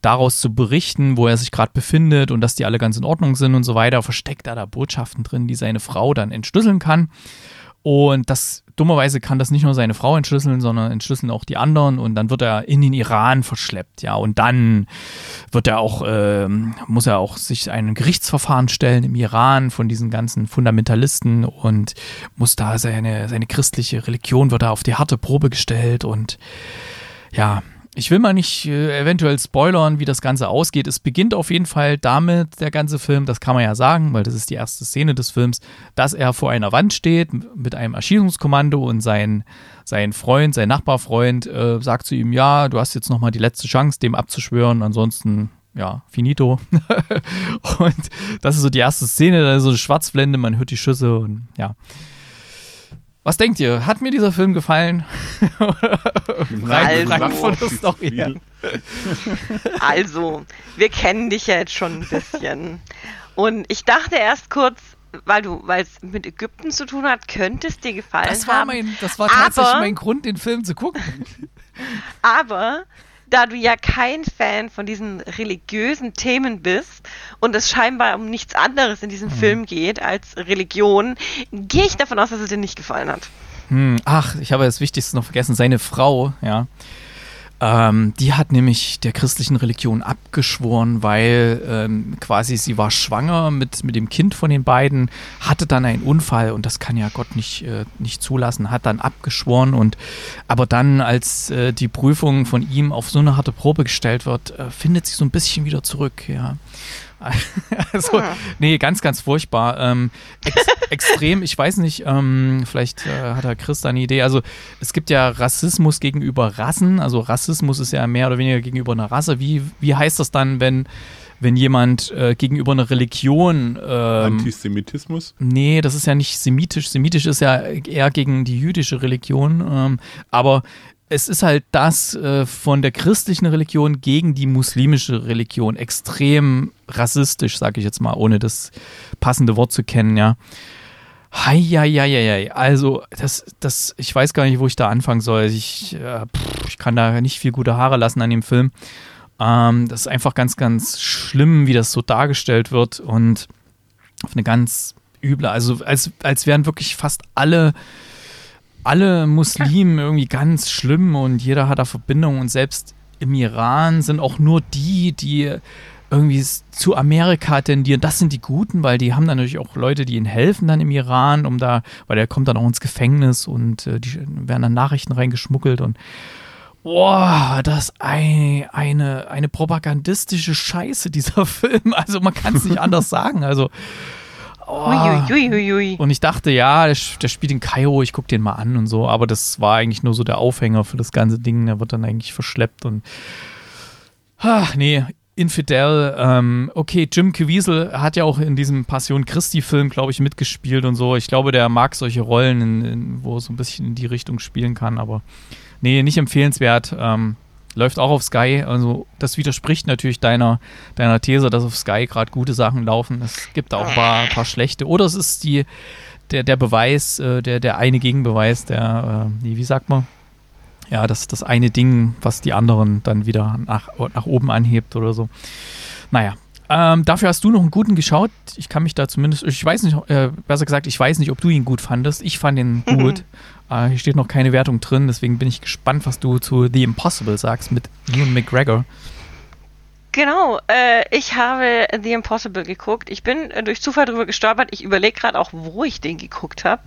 daraus zu berichten, wo er sich gerade befindet und dass die alle ganz in Ordnung sind und so weiter, versteckt er da Botschaften drin, die seine Frau dann entschlüsseln kann. Und das dummerweise kann das nicht nur seine Frau entschlüsseln, sondern entschlüsseln auch die anderen und dann wird er in den Iran verschleppt, ja. Und dann wird er auch, äh, muss er auch sich einem Gerichtsverfahren stellen im Iran von diesen ganzen Fundamentalisten und muss da seine, seine christliche Religion wird da auf die harte Probe gestellt und ja, ich will mal nicht äh, eventuell spoilern, wie das Ganze ausgeht. Es beginnt auf jeden Fall damit, der ganze Film, das kann man ja sagen, weil das ist die erste Szene des Films, dass er vor einer Wand steht mit einem Erschießungskommando und sein, sein Freund, sein Nachbarfreund äh, sagt zu ihm, ja, du hast jetzt nochmal die letzte Chance, dem abzuschwören, ansonsten ja, finito. und das ist so die erste Szene, da ist so eine Schwarzblende, man hört die Schüsse und ja. Was denkt ihr? Hat mir dieser Film gefallen? Rein, rein von der Story her. Also, wir kennen dich ja jetzt schon ein bisschen. Und ich dachte erst kurz, weil du, weil es mit Ägypten zu tun hat, könnte es dir gefallen das war haben. Mein, das war tatsächlich aber, mein Grund, den Film zu gucken. Aber da du ja kein Fan von diesen religiösen Themen bist und es scheinbar um nichts anderes in diesem mhm. Film geht als Religion, gehe ich davon aus, dass es dir nicht gefallen hat. Hm, ach, ich habe das Wichtigste noch vergessen. Seine Frau, ja, ähm, die hat nämlich der christlichen Religion abgeschworen, weil ähm, quasi sie war schwanger mit, mit dem Kind von den beiden, hatte dann einen Unfall und das kann ja Gott nicht, äh, nicht zulassen, hat dann abgeschworen und aber dann, als äh, die Prüfung von ihm auf so eine harte Probe gestellt wird, äh, findet sie so ein bisschen wieder zurück, ja. also, ah. nee, ganz, ganz furchtbar. Ähm, ex extrem, ich weiß nicht, ähm, vielleicht äh, hat Herr Chris da eine Idee. Also, es gibt ja Rassismus gegenüber Rassen. Also, Rassismus ist ja mehr oder weniger gegenüber einer Rasse. Wie, wie heißt das dann, wenn, wenn jemand äh, gegenüber einer Religion. Ähm, Antisemitismus? Nee, das ist ja nicht semitisch. Semitisch ist ja eher gegen die jüdische Religion. Ähm, aber es ist halt das äh, von der christlichen Religion gegen die muslimische Religion extrem rassistisch, sage ich jetzt mal, ohne das passende Wort zu kennen, ja. Heieieiei. Also, das, das, ich weiß gar nicht, wo ich da anfangen soll. Ich, äh, pff, ich kann da nicht viel gute Haare lassen an dem Film. Ähm, das ist einfach ganz, ganz schlimm, wie das so dargestellt wird und auf eine ganz üble, also als, als wären wirklich fast alle alle Muslimen irgendwie ganz schlimm und jeder hat da Verbindungen und selbst im Iran sind auch nur die, die irgendwie zu Amerika tendieren. Das sind die Guten, weil die haben dann natürlich auch Leute, die ihnen helfen dann im Iran, um da, weil der kommt dann auch ins Gefängnis und äh, die werden dann Nachrichten reingeschmuggelt und Boah, das ein, eine, eine propagandistische Scheiße, dieser Film. Also man kann es nicht anders sagen. Also Oh. Und ich dachte, ja, der, der, spielt in Kairo, ich gucke den mal an und so, aber das war eigentlich nur so der Aufhänger für das ganze Ding. Der wird dann eigentlich verschleppt und. Ach, nee, Infidel, ähm, okay, Jim Caviezel hat ja auch in diesem Passion Christi-Film, glaube ich, mitgespielt und so. Ich glaube, der mag solche Rollen, in, in, wo er so ein bisschen in die Richtung spielen kann, aber nee, nicht empfehlenswert. Ähm, läuft auch auf Sky. Also das widerspricht natürlich deiner, deiner These, dass auf Sky gerade gute Sachen laufen. Es gibt auch ein paar, paar, schlechte. Oder es ist die, der, der Beweis, äh, der, der eine Gegenbeweis, der, äh, wie sagt man? Ja, das, das eine Ding, was die anderen dann wieder nach, nach oben anhebt oder so. Naja, ähm, dafür hast du noch einen guten geschaut. Ich kann mich da zumindest, ich weiß nicht, äh, besser gesagt, ich weiß nicht, ob du ihn gut fandest. Ich fand ihn gut. äh, hier steht noch keine Wertung drin, deswegen bin ich gespannt, was du zu The Impossible sagst mit Ian McGregor. Genau, äh, ich habe The Impossible geguckt. Ich bin äh, durch Zufall drüber gestolpert. Ich überlege gerade auch, wo ich den geguckt habe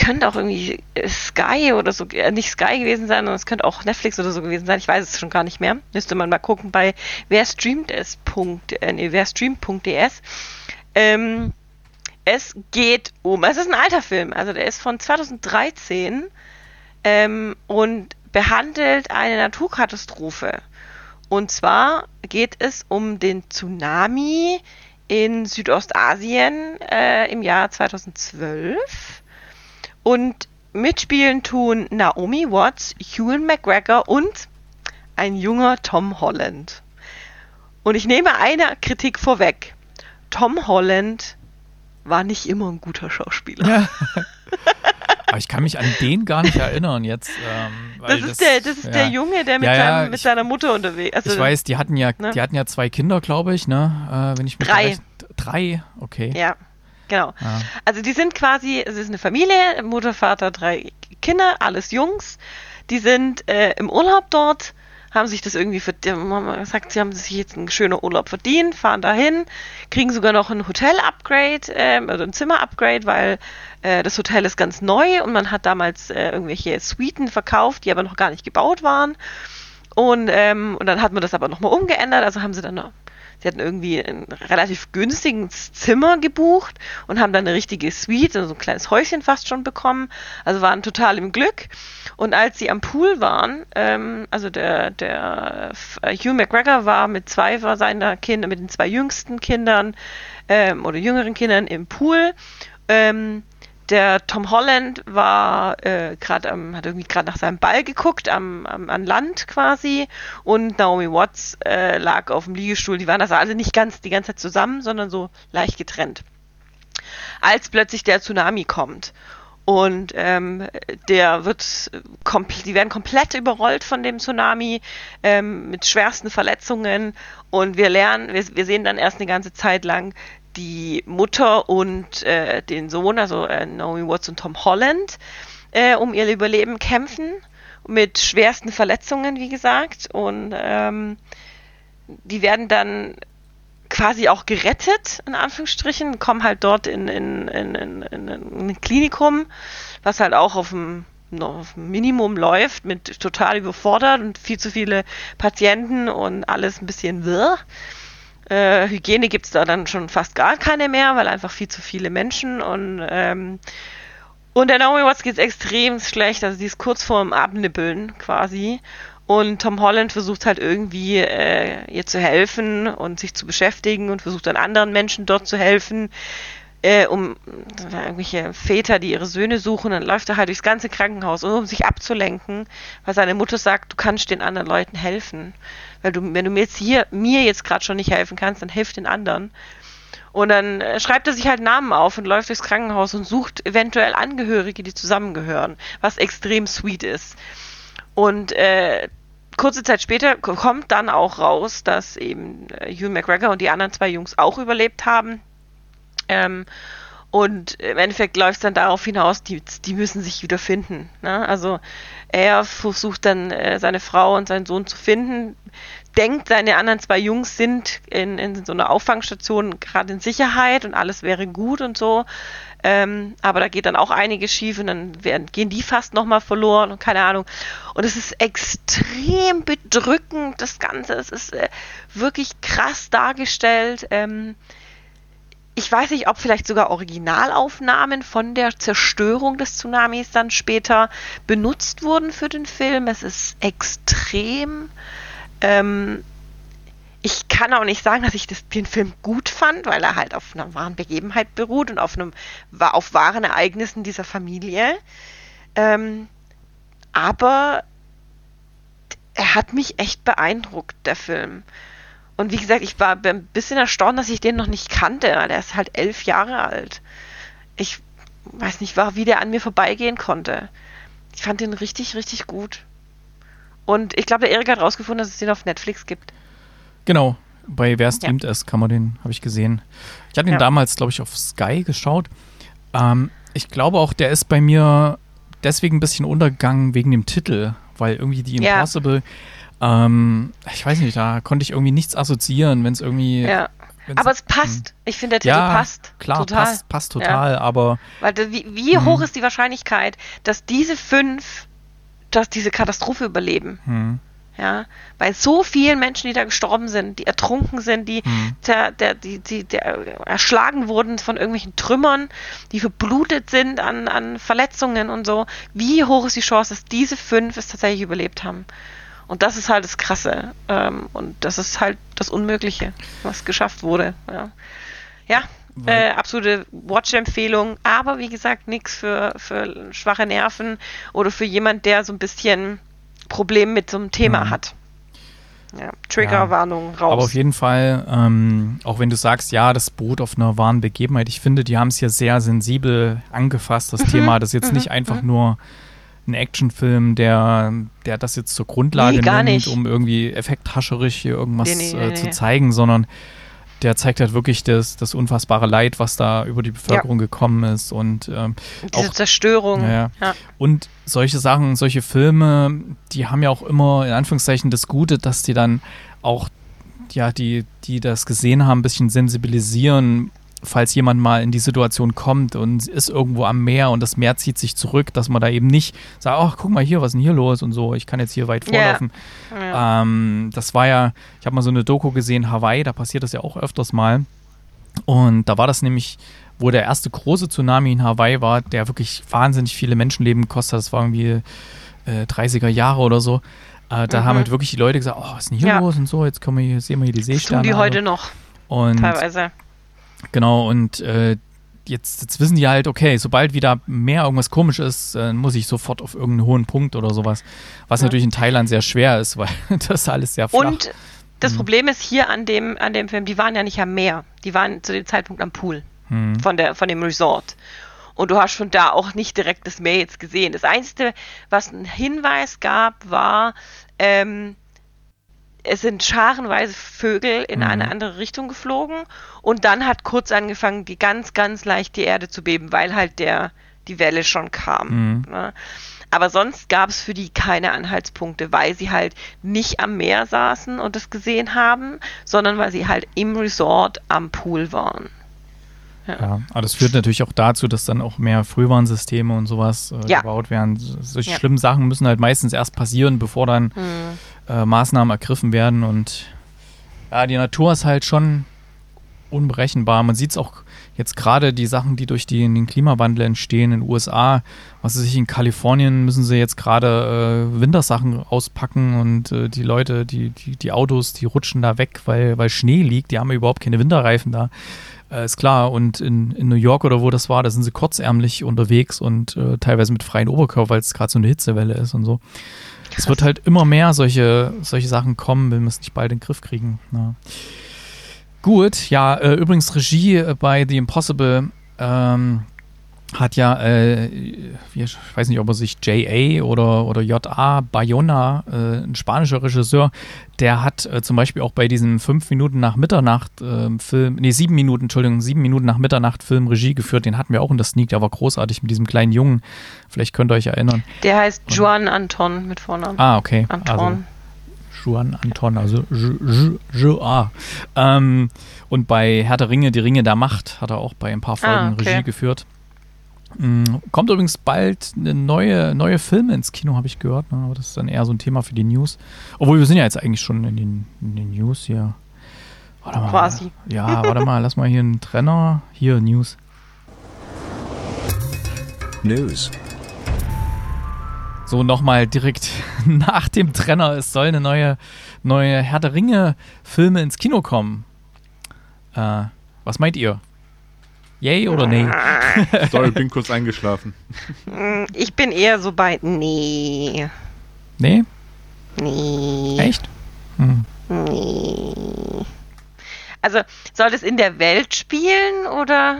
könnte auch irgendwie äh, Sky oder so, äh, nicht Sky gewesen sein, sondern es könnte auch Netflix oder so gewesen sein. Ich weiß es schon gar nicht mehr. Müsste man mal gucken bei wer es. Äh, nee. Ähm, es geht um, es ist ein alter Film, also der ist von 2013 ähm, und behandelt eine Naturkatastrophe. Und zwar geht es um den Tsunami in Südostasien äh, im Jahr 2012. Und mitspielen tun Naomi Watts, Ewan McGregor und ein junger Tom Holland. Und ich nehme eine Kritik vorweg. Tom Holland war nicht immer ein guter Schauspieler. Ja. Aber ich kann mich an den gar nicht erinnern jetzt. Ähm, das, ist das, der, das ist ja. der Junge, der mit, ja, ja, seinem, mit ich, seiner Mutter unterwegs ist. Also, ich weiß, die hatten ja, ne? die hatten ja zwei Kinder, glaube ich, ne? Äh, wenn ich mich drei. Recht, drei, okay. Ja. Genau. Ja. Also die sind quasi, es ist eine Familie, Mutter, Vater, drei Kinder, alles Jungs. Die sind äh, im Urlaub dort, haben sich das irgendwie für, man sagt, sie haben sich jetzt einen schönen Urlaub verdient, fahren dahin, kriegen sogar noch ein Hotel-Upgrade, äh, also ein Zimmer-Upgrade, weil äh, das Hotel ist ganz neu und man hat damals äh, irgendwelche Suiten verkauft, die aber noch gar nicht gebaut waren. Und, ähm, und dann hat man das aber nochmal umgeändert, also haben sie dann noch Sie hatten irgendwie ein relativ günstiges Zimmer gebucht und haben dann eine richtige Suite, also ein kleines Häuschen fast schon bekommen. Also waren total im Glück. Und als sie am Pool waren, ähm, also der, der äh, Hugh McGregor war mit zwei seiner Kinder, mit den zwei jüngsten Kindern ähm, oder jüngeren Kindern im Pool. Ähm, der Tom Holland war äh, gerade am, hat irgendwie gerade nach seinem Ball geguckt am, am an Land quasi und Naomi Watts äh, lag auf dem Liegestuhl. Die waren also alle nicht ganz die ganze Zeit zusammen, sondern so leicht getrennt. Als plötzlich der Tsunami kommt und ähm, der wird die werden komplett überrollt von dem Tsunami ähm, mit schwersten Verletzungen und wir lernen, wir, wir sehen dann erst eine ganze Zeit lang, die Mutter und äh, den Sohn, also äh, Naomi Watts und Tom Holland, äh, um ihr Überleben kämpfen, mit schwersten Verletzungen, wie gesagt. Und ähm, die werden dann quasi auch gerettet, in Anführungsstrichen, kommen halt dort in, in, in, in, in ein Klinikum, was halt auch auf dem auf Minimum läuft, mit total überfordert und viel zu viele Patienten und alles ein bisschen wirr. Äh, Hygiene gibt es da dann schon fast gar keine mehr, weil einfach viel zu viele Menschen und ähm, und der Naomi Watts geht es extrem schlecht, also die ist kurz vorm Abnibbeln quasi. Und Tom Holland versucht halt irgendwie äh, ihr zu helfen und sich zu beschäftigen und versucht dann anderen Menschen dort zu helfen, äh, um irgendwelche Väter, die ihre Söhne suchen. Dann läuft er halt durchs ganze Krankenhaus, um sich abzulenken, weil seine Mutter sagt, du kannst den anderen Leuten helfen. Weil du, wenn du mir jetzt hier, mir jetzt gerade schon nicht helfen kannst, dann hilf den anderen. Und dann äh, schreibt er sich halt Namen auf und läuft durchs Krankenhaus und sucht eventuell Angehörige, die zusammengehören, was extrem sweet ist. Und äh, kurze Zeit später kommt dann auch raus, dass eben äh, Hugh McGregor und die anderen zwei Jungs auch überlebt haben. Ähm, und im Endeffekt läuft es dann darauf hinaus, die, die müssen sich wieder finden. Ne? Also er versucht dann äh, seine Frau und seinen Sohn zu finden, denkt, seine anderen zwei Jungs sind in, in so einer Auffangstation gerade in Sicherheit und alles wäre gut und so. Ähm, aber da geht dann auch einiges schief und dann werden, gehen die fast nochmal verloren und keine Ahnung. Und es ist extrem bedrückend, das Ganze. Es ist äh, wirklich krass dargestellt. Ähm, ich weiß nicht, ob vielleicht sogar Originalaufnahmen von der Zerstörung des Tsunamis dann später benutzt wurden für den Film. Es ist extrem. Ähm, ich kann auch nicht sagen, dass ich das, den Film gut fand, weil er halt auf einer wahren Begebenheit beruht und auf, einem, auf wahren Ereignissen dieser Familie. Ähm, aber er hat mich echt beeindruckt, der Film. Und wie gesagt, ich war ein bisschen erstaunt, dass ich den noch nicht kannte, der ist halt elf Jahre alt. Ich weiß nicht, wie der an mir vorbeigehen konnte. Ich fand den richtig, richtig gut. Und ich glaube, der Erik hat rausgefunden, dass es den auf Netflix gibt. Genau, bei Wer streamt ja. es kann man den, habe ich gesehen. Ich hatte ihn ja. damals, glaube ich, auf Sky geschaut. Ähm, ich glaube auch, der ist bei mir deswegen ein bisschen untergegangen wegen dem Titel, weil irgendwie die Impossible. Ja ähm, ich weiß nicht, da konnte ich irgendwie nichts assoziieren, wenn es irgendwie. Ja. Aber es passt. Hm. Ich finde, der Titel ja, passt. Klar, total. Passt, passt total, ja. aber. Weil, wie, wie hm. hoch ist die Wahrscheinlichkeit, dass diese fünf, dass diese Katastrophe überleben? Hm. Ja, bei so vielen Menschen, die da gestorben sind, die ertrunken sind, die, hm. der, der, die, die, der erschlagen wurden von irgendwelchen Trümmern, die verblutet sind an, an Verletzungen und so. Wie hoch ist die Chance, dass diese fünf es tatsächlich überlebt haben? Und das ist halt das Krasse. Ähm, und das ist halt das Unmögliche, was geschafft wurde. Ja, ja äh, absolute Watch-Empfehlung. Aber wie gesagt, nichts für, für schwache Nerven oder für jemand, der so ein bisschen Problem mit so einem Thema mhm. hat. Ja, Triggerwarnung ja, raus. Aber auf jeden Fall, ähm, auch wenn du sagst, ja, das beruht auf einer wahren Begebenheit, ich finde, die haben es hier sehr sensibel angefasst, das mhm. Thema. Das jetzt mhm. nicht einfach mhm. nur ein Actionfilm, der, der das jetzt zur Grundlage nee, nimmt, nicht. um irgendwie effekthascherisch hier irgendwas nee, nee, äh, zu zeigen, sondern der zeigt halt wirklich das, das unfassbare Leid, was da über die Bevölkerung ja. gekommen ist und ähm, diese auch, Zerstörung. Ja, ja. Und solche Sachen, solche Filme, die haben ja auch immer in Anführungszeichen das Gute, dass die dann auch ja, die, die das gesehen haben, ein bisschen sensibilisieren falls jemand mal in die Situation kommt und ist irgendwo am Meer und das Meer zieht sich zurück, dass man da eben nicht sagt, ach, guck mal hier, was ist denn hier los und so, ich kann jetzt hier weit vorlaufen. Yeah. Ja. Ähm, das war ja, ich habe mal so eine Doku gesehen, Hawaii, da passiert das ja auch öfters mal. Und da war das nämlich, wo der erste große Tsunami in Hawaii war, der wirklich wahnsinnig viele Menschenleben gekostet hat. Das war irgendwie äh, 30er Jahre oder so. Äh, da mhm. haben halt wirklich die Leute gesagt, oh, was ist denn hier ja. los und so, jetzt können wir hier, sehen wir hier die Seesterne. Das tun die heute noch. Und teilweise. Genau, und äh, jetzt, jetzt wissen die halt, okay, sobald wieder mehr irgendwas komisch ist, äh, muss ich sofort auf irgendeinen hohen Punkt oder sowas. Was ja. natürlich in Thailand sehr schwer ist, weil das alles sehr flach. Und das mhm. Problem ist hier an dem, an dem Film, die waren ja nicht am Meer. Die waren zu dem Zeitpunkt am Pool mhm. von, der, von dem Resort. Und du hast schon da auch nicht direkt das Meer jetzt gesehen. Das Einzige, was ein Hinweis gab, war, ähm, es sind scharenweise Vögel in mhm. eine andere Richtung geflogen und dann hat kurz angefangen, die ganz, ganz leicht die Erde zu beben, weil halt der, die Welle schon kam. Mhm. Ne? Aber sonst gab es für die keine Anhaltspunkte, weil sie halt nicht am Meer saßen und es gesehen haben, sondern weil sie halt im Resort am Pool waren. Ja. ja, aber das führt natürlich auch dazu, dass dann auch mehr Frühwarnsysteme und sowas äh, ja. gebaut werden. Solche ja. schlimmen Sachen müssen halt meistens erst passieren, bevor dann mhm. äh, Maßnahmen ergriffen werden. Und ja, die Natur ist halt schon unberechenbar. Man sieht es auch jetzt gerade die Sachen, die durch die, den Klimawandel entstehen in den USA. Was weiß ich, in Kalifornien müssen sie jetzt gerade äh, Wintersachen auspacken und äh, die Leute, die, die, die Autos, die rutschen da weg, weil, weil Schnee liegt. Die haben ja überhaupt keine Winterreifen da. Äh, ist klar. Und in, in New York oder wo das war, da sind sie kurzärmlich unterwegs und äh, teilweise mit freien Oberkörper, weil es gerade so eine Hitzewelle ist und so. Es wird halt immer mehr solche, solche Sachen kommen, wenn wir es nicht bald in den Griff kriegen. Ja. Gut, ja, äh, übrigens Regie äh, bei The Impossible ähm, hat ja, äh, ich weiß nicht, ob er sich J.A. oder, oder J.A. Bayona, äh, ein spanischer Regisseur, der hat äh, zum Beispiel auch bei diesem fünf Minuten nach Mitternacht ähm, Film, nee, sieben Minuten, Entschuldigung, sieben Minuten nach Mitternacht Film Regie geführt. Den hatten wir auch in der Sneak, der war großartig mit diesem kleinen Jungen. Vielleicht könnt ihr euch erinnern. Der heißt Juan Anton mit Vornamen. Ah, okay. Anton. Also, Juan Anton, also J-A. Ähm, und bei Herr der Ringe, die Ringe der Macht, hat er auch bei ein paar Folgen ah, okay. Regie geführt. Mhm. Kommt übrigens bald eine neue, neue Filme ins Kino, habe ich gehört. Ne? Aber das ist dann eher so ein Thema für die News. Obwohl wir sind ja jetzt eigentlich schon in den, in den News hier. Warte mal. Quasi. Ja, warte mal, lass mal hier einen Trenner. Hier, News. News. So, nochmal direkt nach dem Trenner. Es soll eine neue, neue Herr der Ringe-Filme ins Kino kommen. Äh, was meint ihr? Yay oder nee? Sorry, bin kurz eingeschlafen. Ich bin eher so bei nee. Nee? Nee. Echt? Hm. Nee. Also, soll es in der Welt spielen oder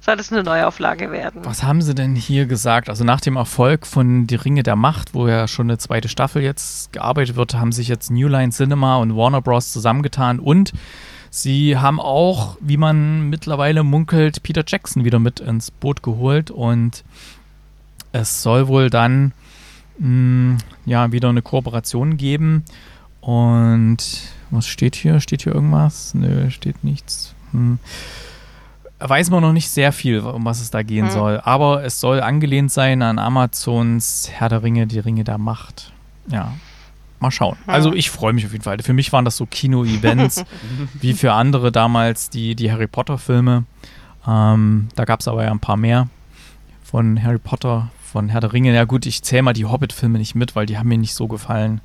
soll es eine Neuauflage werden? Was haben sie denn hier gesagt? Also nach dem Erfolg von Die Ringe der Macht, wo ja schon eine zweite Staffel jetzt gearbeitet wird, haben sich jetzt New Line Cinema und Warner Bros. zusammengetan und Sie haben auch, wie man mittlerweile munkelt, Peter Jackson wieder mit ins Boot geholt und es soll wohl dann mh, hm, ja wieder eine Kooperation geben. Und was steht hier? Steht hier irgendwas? Nö, steht nichts. Hm. Weiß man noch nicht sehr viel, um was es da gehen hm. soll. Aber es soll angelehnt sein an Amazons Herr der Ringe, die Ringe der Macht. Ja, mal schauen. Also ich freue mich auf jeden Fall. Für mich waren das so Kino-Events, wie für andere damals die, die Harry Potter-Filme. Ähm, da gab es aber ja ein paar mehr von Harry Potter, von Herr der Ringe. Ja gut, ich zähle mal die Hobbit-Filme nicht mit, weil die haben mir nicht so gefallen.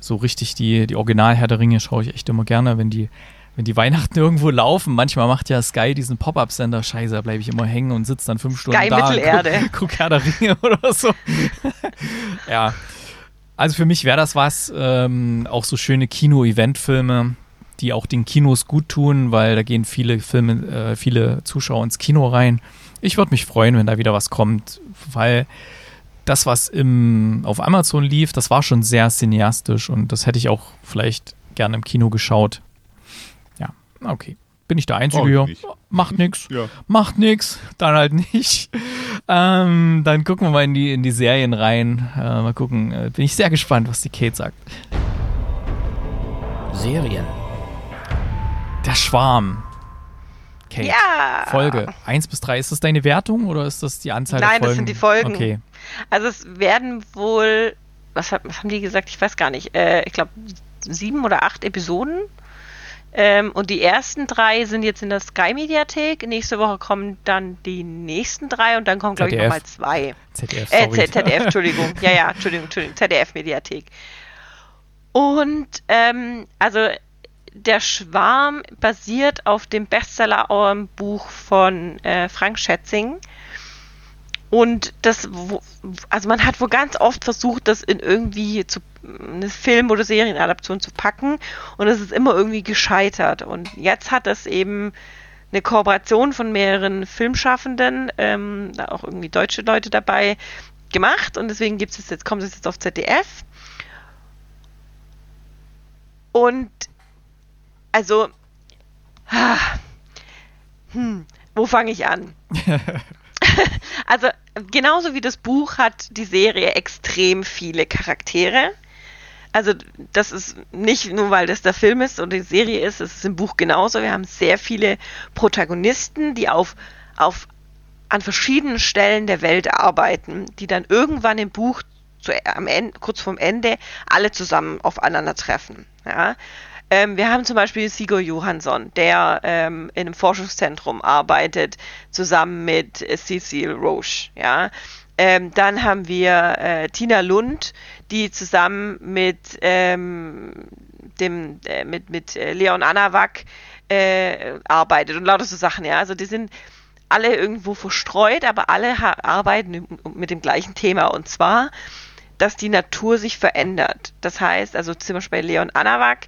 So richtig die, die Original-Herr der Ringe schaue ich echt immer gerne, wenn die wenn die Weihnachten irgendwo laufen, manchmal macht ja Sky diesen Pop-Up-Sender, scheiße, da bleibe ich immer hängen und sitze dann fünf Stunden Sky da Mittelerde. guck, guck Herr der Ringe oder so. ja, also für mich wäre das was, ähm, auch so schöne Kino-Event-Filme, die auch den Kinos gut tun, weil da gehen viele Filme, äh, viele Zuschauer ins Kino rein. Ich würde mich freuen, wenn da wieder was kommt, weil das, was im, auf Amazon lief, das war schon sehr cineastisch und das hätte ich auch vielleicht gerne im Kino geschaut. Ja, Okay. Bin ich der Einzige Oh, hier? nicht. Macht nix. Ja. Macht nix. Dann halt nicht. Ähm, dann gucken wir mal in die, in die Serien rein. Äh, mal gucken. Äh, bin ich sehr gespannt, was die Kate sagt. Serien. Der Schwarm. Kate. Ja. Folge 1 bis 3. Ist das deine Wertung oder ist das die Anzahl Nein, der das Folgen? sind die Folgen. Okay. Also es werden wohl, was, was haben die gesagt? Ich weiß gar nicht. Äh, ich glaube sieben oder acht Episoden. Ähm, und die ersten drei sind jetzt in der Sky-Mediathek. Nächste Woche kommen dann die nächsten drei und dann kommen, glaube ich, nochmal zwei. ZDF, Äh, sorry. Z- ZDF, Entschuldigung. Ja, ja, Entschuldigung, Entschuldigung. ZDF-Mediathek. Und, ähm, also, der Schwarm basiert auf dem Bestseller-Buch von äh, Frank Schätzing. Und das, wo, also man hat wohl ganz oft versucht, das in irgendwie zu, eine Film- oder Serienadaption zu packen und es ist immer irgendwie gescheitert. Und jetzt hat das eben eine Kooperation von mehreren Filmschaffenden, ähm, da auch irgendwie deutsche Leute dabei gemacht und deswegen gibt es jetzt, kommt es jetzt auf ZDF. Und also, ah, hm, wo fange ich an? also, genauso wie das Buch hat die Serie extrem viele Charaktere. Also, das ist nicht nur, weil das der Film ist oder die Serie ist, es ist im Buch genauso. Wir haben sehr viele Protagonisten, die auf, auf an verschiedenen Stellen der Welt arbeiten, die dann irgendwann im Buch zu, am Ende, kurz vorm Ende alle zusammen aufeinandertreffen. Ja? Ähm, wir haben zum Beispiel Sigurd Johansson, der ähm, in einem Forschungszentrum arbeitet, zusammen mit Cecil Roche. Ja? Ähm, dann haben wir äh, Tina Lund, die zusammen mit ähm, dem äh, mit mit äh, Leon Anawak äh, arbeitet und lauter so Sachen. Ja, also die sind alle irgendwo verstreut, aber alle arbeiten mit dem gleichen Thema und zwar, dass die Natur sich verändert. Das heißt, also zum Beispiel bei Leon Anawak,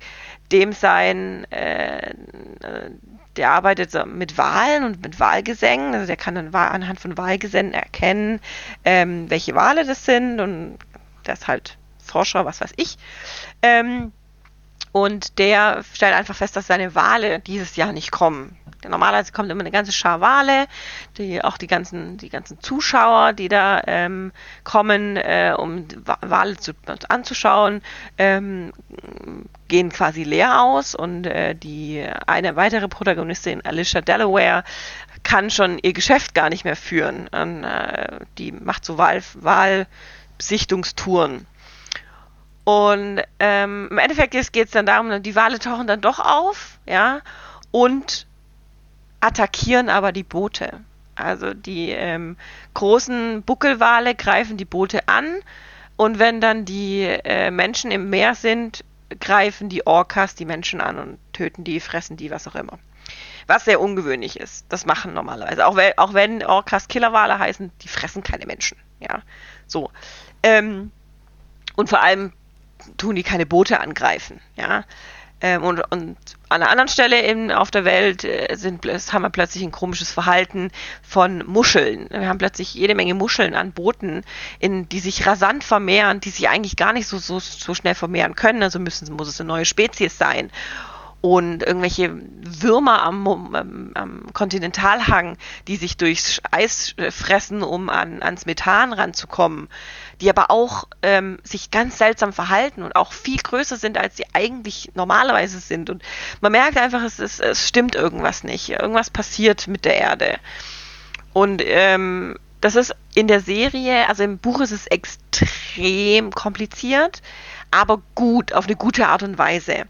dem sein, äh, äh, der arbeitet so mit Wahlen und mit Wahlgesängen, also der kann dann anhand von Wahlgesängen erkennen, ähm, welche Wale das sind und ist halt Forscher, was weiß ich. Ähm, und der stellt einfach fest, dass seine Wale dieses Jahr nicht kommen. Normalerweise kommt immer eine ganze Schar Wale, die, auch die ganzen, die ganzen Zuschauer, die da ähm, kommen, äh, um Wa- Wale zu, anzuschauen, ähm, gehen quasi leer aus und äh, die eine weitere Protagonistin, Alicia Delaware, kann schon ihr Geschäft gar nicht mehr führen. Und, äh, die macht so Wahl, Wahlbesichtungstouren. Und ähm, im Endeffekt geht es dann darum, die Wale tauchen dann doch auf, ja, und attackieren aber die Boote. Also die ähm, großen Buckelwale greifen die Boote an und wenn dann die äh, Menschen im Meer sind, greifen die Orcas die Menschen an und töten die, fressen die, was auch immer. Was sehr ungewöhnlich ist. Das machen normalerweise. Auch, wenn- auch wenn Orcas Killerwale heißen, die fressen keine Menschen. Ja, so. Ähm, und vor allem tun die keine Boote angreifen. Ja. Ähm, und, und an einer anderen Stelle in, auf der Welt äh, sind, haben wir plötzlich ein komisches Verhalten von Muscheln. Wir haben plötzlich jede Menge Muscheln an Booten, in, die sich rasant vermehren, die sich eigentlich gar nicht so, so, so schnell vermehren können. Also müssen, muss es eine neue Spezies sein und irgendwelche Würmer am, am, am Kontinentalhang, die sich durchs Eis äh, fressen, um an, ans Methan ranzukommen, die aber auch ähm, sich ganz seltsam verhalten und auch viel größer sind, als sie eigentlich normalerweise sind. Und man merkt einfach, es, ist, es stimmt irgendwas nicht. Irgendwas passiert mit der Erde. Und ähm, das ist in der Serie, also im Buch ist es extrem kompliziert, aber gut, auf eine gute Art und Weise.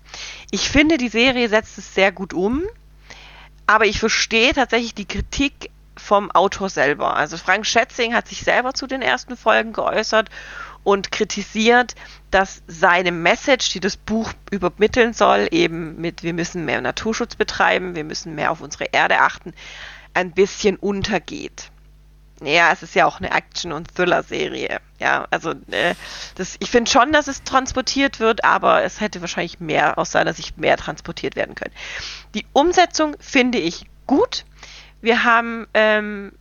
Ich finde, die Serie setzt es sehr gut um, aber ich verstehe tatsächlich die Kritik vom Autor selber. Also Frank Schätzing hat sich selber zu den ersten Folgen geäußert und kritisiert, dass seine Message, die das Buch übermitteln soll, eben mit wir müssen mehr Naturschutz betreiben, wir müssen mehr auf unsere Erde achten, ein bisschen untergeht. Ja, es ist ja auch eine Action- und Thriller-Serie. Ja, also äh, das, ich finde schon, dass es transportiert wird, aber es hätte wahrscheinlich mehr aus seiner Sicht mehr transportiert werden können. Die Umsetzung finde ich gut. Wir haben ähm,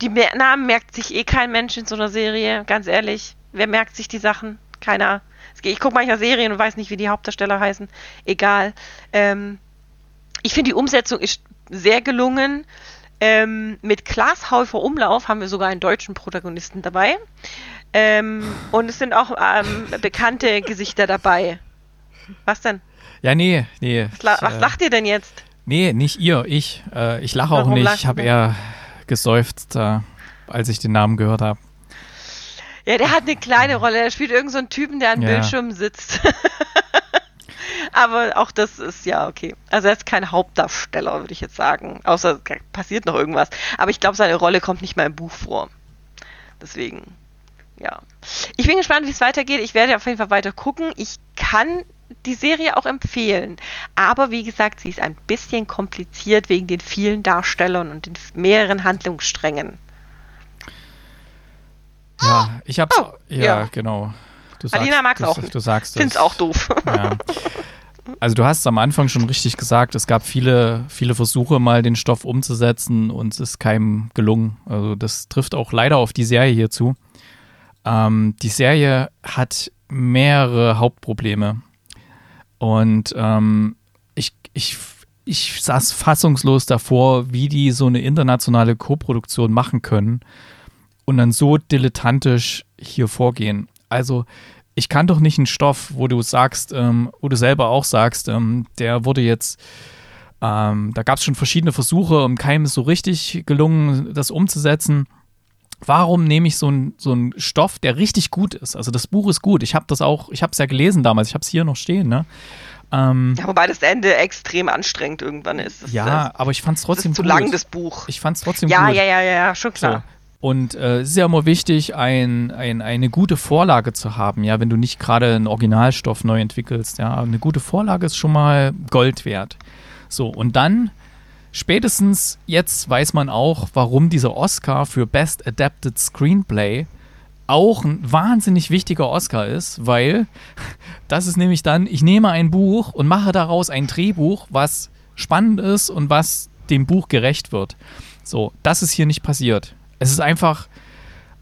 die Namen merkt sich eh kein Mensch in so einer Serie, ganz ehrlich. Wer merkt sich die Sachen? Keiner. Ich gucke manchmal Serien und weiß nicht, wie die Hauptdarsteller heißen. Egal. Ähm, Ich finde, die Umsetzung ist sehr gelungen. Ähm, mit Klaas Häufer Umlauf haben wir sogar einen deutschen Protagonisten dabei. Ähm, und es sind auch ähm, bekannte Gesichter dabei. Was denn? Ja, nee, nee. Was, was äh, lacht ihr denn jetzt? Nee, nicht ihr, ich. Äh, ich lache auch Warum nicht. Ich habe eher gesäuft, äh, als ich den Namen gehört habe. Ja, der hat eine kleine Rolle. Er spielt irgendeinen so einen Typen, der an Ja. Bildschirm sitzt. Aber auch das ist ja okay. Also er ist kein Hauptdarsteller, würde ich jetzt sagen. Außer es passiert noch irgendwas. Aber ich glaube, seine Rolle kommt nicht mal im Buch vor. Deswegen, ja. Ich bin gespannt, wie es weitergeht. Ich werde auf jeden Fall weiter gucken. Ich kann die Serie auch empfehlen. Aber wie gesagt, sie ist ein bisschen kompliziert wegen den vielen Darstellern und den mehreren Handlungssträngen. Ja, ich hab's. Oh, ja, ja. genau. Du Alina mag's du, auch. Du sagst Find's es. auch doof. Ja. Also du hast es am Anfang schon richtig gesagt, es gab viele, viele Versuche, mal den Stoff umzusetzen und es ist keinem gelungen. Also das trifft auch leider auf die Serie hier zu. Ähm, die Serie hat mehrere Hauptprobleme. Und ähm, ich, ich, ich saß fassungslos davor, wie die so eine internationale Koproduktion machen können und dann so dilettantisch hier vorgehen. Also ich kann doch nicht einen Stoff, wo du sagst, ähm, wo du selber auch sagst, ähm, der wurde jetzt, ähm, da gab es schon verschiedene Versuche und keinem ist so richtig gelungen, das umzusetzen. Warum nehme ich so einen so einen Stoff, der richtig gut ist? Also das Buch ist gut. Ich habe das auch, ich habe es ja gelesen damals. Ich habe es hier noch stehen. Ne? Ähm, Ja, wobei das Ende extrem anstrengend irgendwann ist. Das, ja, das, aber ich fand es das trotzdem ist zu gut. lang, das Buch. ich fand es trotzdem Ja, gut. ja, ja, ja, ja, schon So. klar. Und äh, es ist ja immer wichtig, ein, ein, eine gute Vorlage zu haben, ja, wenn du nicht gerade einen Originalstoff neu entwickelst, ja. Eine gute Vorlage ist schon mal Gold wert. So, und dann, spätestens jetzt weiß man auch, warum dieser Oscar für Best Adapted Screenplay auch ein wahnsinnig wichtiger Oscar ist, weil das ist nämlich dann, ich nehme ein Buch und mache daraus ein Drehbuch, was spannend ist und was dem Buch gerecht wird. So, das ist hier nicht passiert. Es ist einfach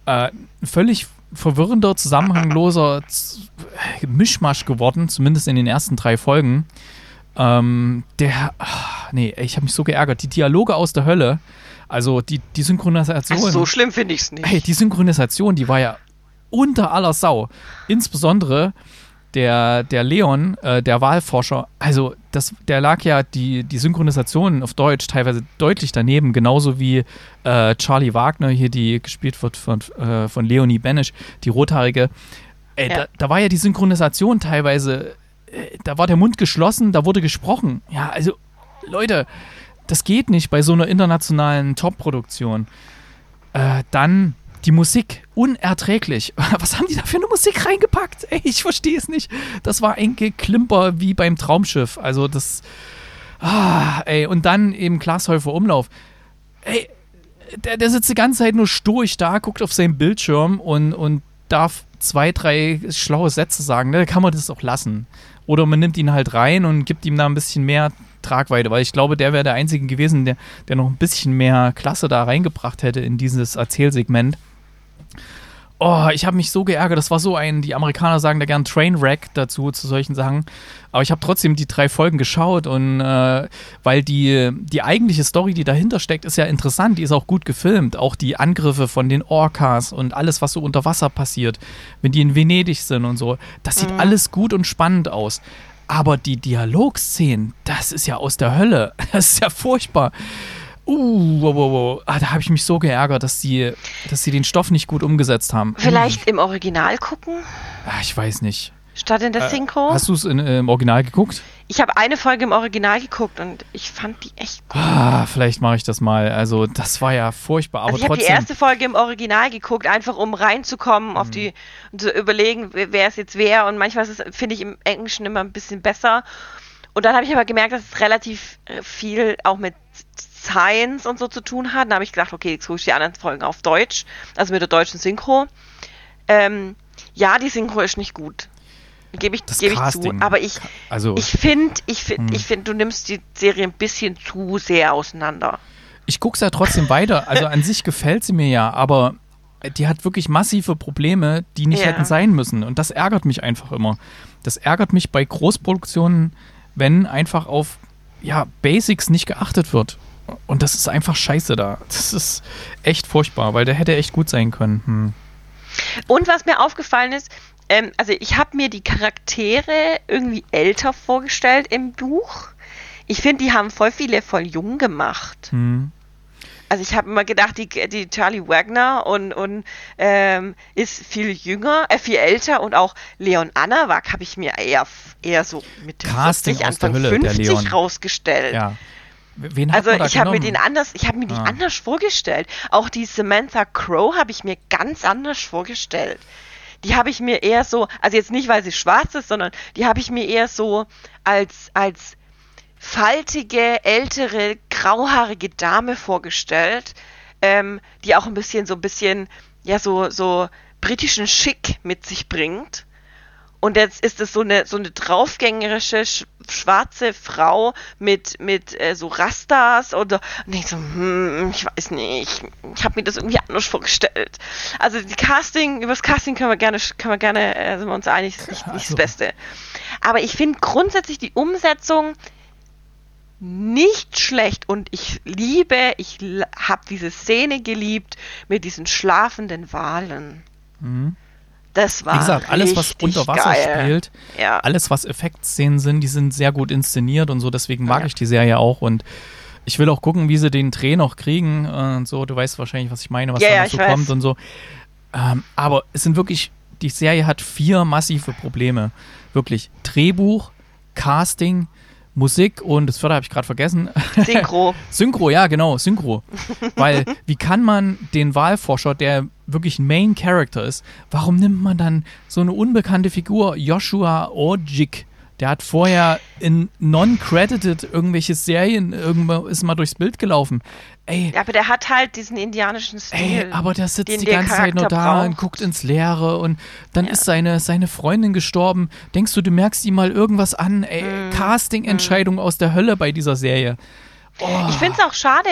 äh, völlig verwirrender, zusammenhangloser Mischmasch geworden, zumindest in den ersten drei Folgen. Ähm, der, nee, ich habe mich so geärgert. Die Dialoge aus der Hölle, also die, die Synchronisation. Also so schlimm finde ich es nicht. Ey, die Synchronisation, die war ja unter aller Sau. Insbesondere der, der Leon, äh, der Wahlforscher, also das, der lag ja die, die Synchronisation auf Deutsch teilweise deutlich daneben, genauso wie äh, Charlie Wagner hier, die gespielt wird von, äh, von Leonie Benisch, die rothaarige. Ey, Ja. da, da war ja die Synchronisation teilweise, äh, da war der Mund geschlossen, da wurde gesprochen. Ja, also Leute, das geht nicht bei so einer internationalen Top-Produktion. Äh, dann die Musik, unerträglich. Was haben die da für eine Musik reingepackt? Ey, ich verstehe es nicht. Das war ein Geklimper wie beim Traumschiff. Also das. Ah, ey, und dann eben Glashäufer Umlauf. Ey, der, der sitzt die ganze Zeit nur stoisch da, guckt auf seinen Bildschirm und, und darf zwei, drei schlaue Sätze sagen. Da kann man das auch lassen. Oder man nimmt ihn halt rein und gibt ihm da ein bisschen mehr Tragweite, weil ich glaube, der wäre der Einzige gewesen, der, der noch ein bisschen mehr Klasse da reingebracht hätte in dieses Erzählsegment. Oh, ich habe mich so geärgert. Das war so ein, die Amerikaner sagen da gern Trainwreck dazu, zu solchen Sachen. Aber ich habe trotzdem die drei Folgen geschaut und äh, weil die, die eigentliche Story, die dahinter steckt, ist ja interessant. Die ist auch gut gefilmt. Auch die Angriffe von den Orcas und alles, was so unter Wasser passiert, wenn die in Venedig sind und so. Das sieht alles gut und spannend aus. Aber die Dialogszenen, das ist ja aus der Hölle. Das ist ja furchtbar. Uh, wow, wow, wow. Ah, da habe ich mich so geärgert, dass sie, dass sie den Stoff nicht gut umgesetzt haben. Vielleicht im Original gucken, Ah, ich weiß nicht. statt in der Äh, Synchro. Hast du es im Original geguckt? Ich habe eine Folge im Original geguckt und ich fand die echt gut. Ah, vielleicht mache ich das mal. Also, das war ja furchtbar, aber Also ich habe die erste Folge im Original geguckt, einfach um reinzukommen, Mhm. auf die und zu überlegen, wer es jetzt wäre. Und manchmal finde ich, im Englischen immer ein bisschen besser. Und dann habe ich aber gemerkt, dass es relativ äh, viel auch mit Science und so zu tun hat. Dann habe ich gedacht, okay, jetzt gucke ich die anderen Folgen auf Deutsch, also mit der deutschen Synchro. Ähm, ja, die Synchro ist nicht gut. Gebe ich, Das gebe ich zu. Aber ich, also, ich finde, ich finde, Hm. ich finde, du nimmst die Serie ein bisschen zu sehr auseinander. ich gucke es ja trotzdem weiter. Also, an sich gefällt sie mir ja, aber die hat wirklich massive Probleme, die nicht Ja. hätten sein müssen. Und das ärgert mich einfach immer. Das ärgert mich bei Großproduktionen, wenn einfach auf ja, Basics nicht geachtet wird. Und das ist einfach scheiße da. Das ist echt furchtbar, weil der hätte echt gut sein können. Hm. Und was mir aufgefallen ist, ähm, also ich habe mir die Charaktere irgendwie älter vorgestellt im Buch. Ich finde, die haben voll viele voll jung gemacht. Hm. Also ich habe immer gedacht, die, die Charlie Wagner und, und ähm, ist viel jünger, äh, viel älter und auch Leon Anawak habe ich mir eher, eher so mit Casting 40, aus der Anfang Hölle, der 50 Leon. rausgestellt. Ja. Wen hat Also ich habe mir den anders, ich habe mir die Ah. anders vorgestellt. Auch die Samantha Crow habe ich mir ganz anders vorgestellt. Die habe ich mir eher so, also jetzt nicht, weil sie schwarz ist, sondern die habe ich mir eher so als als faltige, ältere, grauhaarige Dame vorgestellt, ähm, die auch ein bisschen so ein bisschen, ja, so, so britischen Schick mit sich bringt. Und jetzt ist es so eine, so eine draufgängerische sch schwarze Frau mit, mit äh, so Rastas oder und ich so, hm, ich weiß nicht, ich habe mir das irgendwie anders vorgestellt. Also die Casting, über das Casting können wir gerne, können wir gerne, äh, sind wir uns einig, ist nicht, nicht Also. das Beste. Aber ich finde grundsätzlich die Umsetzung nicht schlecht und ich liebe, ich habe diese Szene geliebt mit diesen schlafenden Walen. Mhm. Das war Wie gesagt, alles, was unter Wasser geil. spielt, Ja. alles, was Effektszenen sind, die sind sehr gut inszeniert und so, deswegen mag Ja. ich die Serie auch und ich will auch gucken, wie sie den Dreh noch kriegen und so. Du weißt wahrscheinlich, was ich meine, was Ja, da noch so weiß. kommt und so. Ähm, aber es sind wirklich, die Serie hat vier massive Probleme. Wirklich. Drehbuch, Casting, Musik und das vierte habe ich gerade vergessen. Synchro. Synchro, ja, genau, Synchro. Weil, wie kann man den Wahlforscher, der wirklich ein Main Character ist, warum nimmt man dann so eine unbekannte Figur, Joshua Orjik? Der hat vorher in non-credited irgendwelche Serien, irgendwo ist mal durchs Bild gelaufen. Ey, Ja, aber der hat halt diesen indianischen Stil. Ey, aber der sitzt die ganze Zeit nur da und braucht. guckt ins Leere und dann Ja. ist seine, seine Freundin gestorben. Denkst du, du merkst ihm mal irgendwas an? Ey, Mhm. Casting-Entscheidung aus der Hölle bei dieser Serie. Ich finde es auch schade,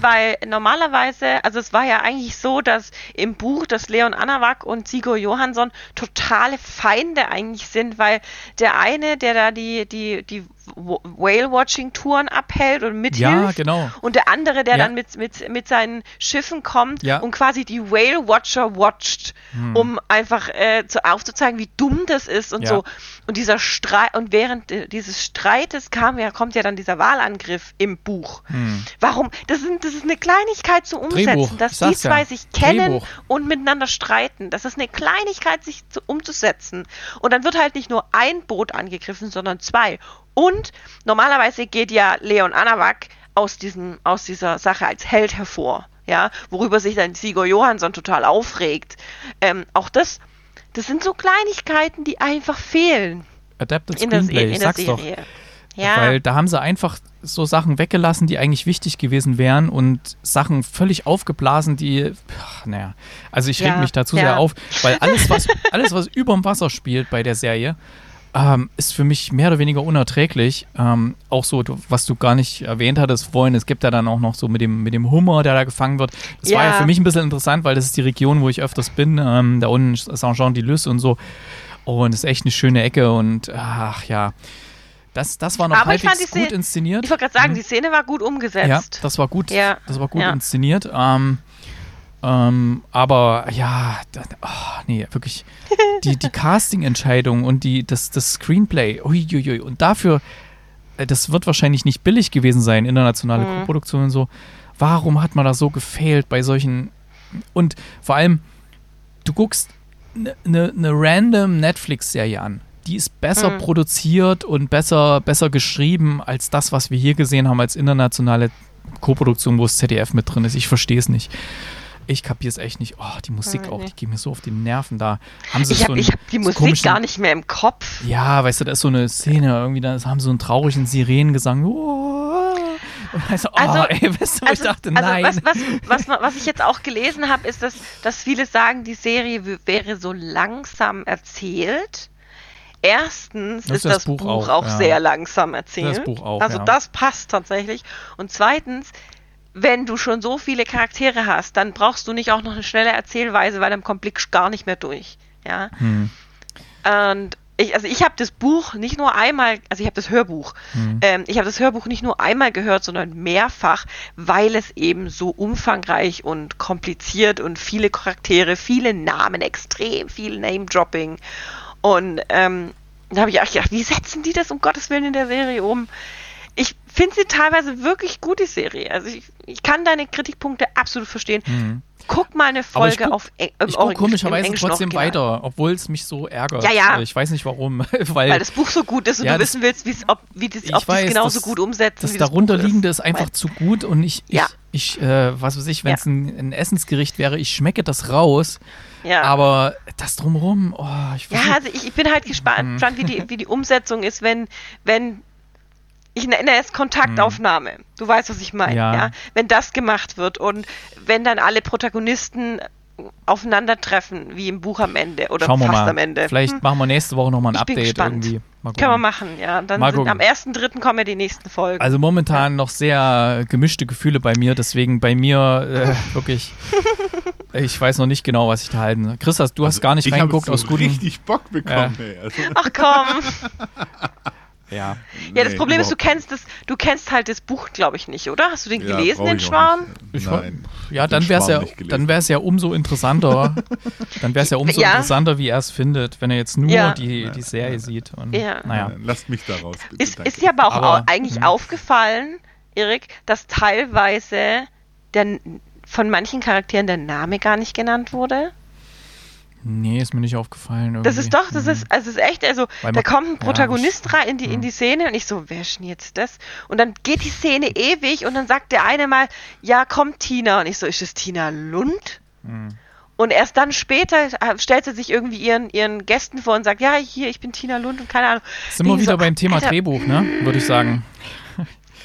weil normalerweise, also es war ja eigentlich so, dass im Buch, dass Leon Anawak und Sigur Johansson totale Feinde eigentlich sind, weil der eine, der da die, die, die Whale-Watching-Touren abhält und mithilft, Ja, genau. und der andere, der Ja. dann mit, mit, mit seinen Schiffen kommt Ja. und quasi die Whale-Watcher watcht, um einfach äh, zu, aufzuzeigen, wie dumm das ist und Ja. so. Und dieser Streit, und während äh, dieses Streites kam ja, kommt ja dann dieser Wahlangriff im Buch. Warum? Das, sind, das ist eine Kleinigkeit zu umsetzen, Hm. Drehbuch, dass die zwei sich kennen Drehbuch. und miteinander streiten. Das ist eine Kleinigkeit, sich zu, umzusetzen. Und dann wird halt nicht nur ein Boot angegriffen, sondern zwei. Und normalerweise geht ja Leon Anawak aus, diesem, aus dieser Sache als Held hervor. Ja, worüber sich dann Sigur Johansson total aufregt. Ähm, auch das, das sind so Kleinigkeiten, die einfach fehlen Adapted in der, Screenplay, in ich der sag's doch. Serie. Ja, Weil da haben sie einfach so Sachen weggelassen, die eigentlich wichtig gewesen wären und Sachen völlig aufgeblasen, die, naja, also ich reg Ja, mich dazu ja. sehr auf, weil alles, was, alles, was überm Wasser spielt bei der Serie, ähm, ist für mich mehr oder weniger unerträglich. Ähm, auch so, was du gar nicht erwähnt hattest vorhin, es gibt ja dann auch noch so mit dem, mit dem Hummer, der da gefangen wird. Das war ja Ja. für mich ein bisschen interessant, weil das ist die Region, wo ich öfters bin, ähm, da unten Saint-Jean-de-Luz und so. Und es ist echt eine schöne Ecke und ach ja. Das, das war noch Aber ich halbwegs fand die gut Szene- inszeniert. ich wollte gerade sagen, Mhm. die Szene war gut umgesetzt. Ja, das war gut. Ja, Das war gut ja. inszeniert. Ähm, ähm, aber ja, oh, nee, wirklich die, die Casting-Entscheidung und die, das, das Screenplay, uiuiui, und dafür, äh, das wird wahrscheinlich nicht billig gewesen sein, internationale Mhm. Koproduktion und so. Warum hat man da so gefailt bei solchen und vor allem, du guckst eine ne, ne random Netflix-Serie an. Die ist besser Mhm. produziert und besser, besser geschrieben als das, was wir hier gesehen haben als internationale Koproduktion, wo das ZDF mit drin ist. Ich verstehe es nicht. Ich kapiere es echt nicht. Oh, die Musik Mhm, auch, nee. die geht mir so auf die Nerven da. Haben sie Ich so habe hab die Musik komischen- gar nicht mehr im Kopf. Ja, weißt du, da ist so eine Szene, irgendwie, da haben sie so einen traurigen Sirenengesang. Oh, also, oh, Also- ey, weißt du, wo ich dachte, nein. Also was, was, was, was ich jetzt auch gelesen habe, ist, dass, dass viele sagen, die Serie wäre so langsam erzählt. Erstens Das ist ist das das Buch Buch, auch, auch, ja. sehr langsam erzählt. Das Buch auch, also ja. das passt tatsächlich. Und zweitens, wenn du schon so viele Charaktere hast, dann brauchst du nicht auch noch eine schnelle Erzählweise, weil dann kommt Blick gar nicht mehr durch. Ja. Hm. Und ich, also ich habe das Buch nicht nur einmal, also ich habe das Hörbuch, ähm, ich habe das Hörbuch nicht nur einmal gehört, sondern mehrfach, weil es eben so umfangreich und kompliziert und viele Charaktere, viele Namen, extrem viel Name-Dropping. Und ähm, da habe ich auch gedacht, wie setzen die das um Gottes Willen in der Serie um? Finde sie teilweise wirklich gut, die Serie. Also ich, ich kann deine Kritikpunkte absolut verstehen. Guck mal eine Mhm. Folge guck- auf Eng- Ich gucke Origi- im komischerweise trotzdem Original. weiter, obwohl es mich so ärgert. Ja, ja. Ich weiß nicht warum, weil, Weil das Buch so gut ist und Ja, du das- wissen willst, wie's, ob, wie das, ob weiß, es genauso das- gut umsetzen. das das darunterliegende ist einfach Weil- zu gut und ich, ich, Ja. ich äh, was weiß ich, wenn es Ja. ein, ein Essensgericht wäre, ich schmecke das raus, Ja. aber das drumherum, oh, ich Ja, versuch- also ich, ich bin halt gespannt, gespannt, wie, die, wie die Umsetzung ist, wenn, wenn ich nenne es Kontaktaufnahme. Du weißt, was ich meine, Ja. ja. Wenn das gemacht wird und wenn dann alle Protagonisten aufeinandertreffen, wie im Buch am Ende oder schauen wir fast mal. am Ende. Vielleicht Hm, machen wir nächste Woche nochmal ein Ich bin Update gespannt. irgendwie. Mal können wir machen, ja. Dann sind am 1.3. kommen ja die nächsten Folgen. Also momentan noch sehr gemischte Gefühle bei mir, deswegen bei mir äh, wirklich, ich weiß noch nicht genau, was ich da halten. Chris, du hast gar nicht ich reingeguckt so aus guten... richtig Bock bekommen. Ey. Also, Ach komm. Ja. Ja, das nee, Problem ist, du kennst das, du kennst halt das Buch, glaube ich, nicht, oder? Hast du den Ja, gelesen, den Nein. Ja, dann wäre es Schwarm ja, dann wäre es ja umso interessanter. dann wäre es ja umso Ja. interessanter, wie er es findet, wenn er jetzt nur Ja. die, die Serie sieht. Und, Ja. Naja. Nein, Lasst mich da raus, bitte. Ist, ist dir aber auch Aber- eigentlich Mhm. aufgefallen, Erik, dass teilweise der, von manchen Charakteren der Name gar nicht genannt wurde? Nee, ist mir nicht aufgefallen. Irgendwie. Das ist doch, das Mhm. ist, also es ist echt, also Weil da man- kommt ein ja, Protagonist rein in die, Mhm. in die Szene und ich so, wer ist denn jetzt das? Und dann geht die Szene ewig und dann sagt der eine mal, ja, kommt Tina. Und ich so, ist das Tina Lund? Mhm. Und erst dann später stellt sie sich irgendwie ihren, ihren Gästen vor und sagt, ja, hier, ich bin Tina Lund und keine Ahnung. Sind wir wieder so, beim Thema Alter, Drehbuch, ne? Würde ich sagen.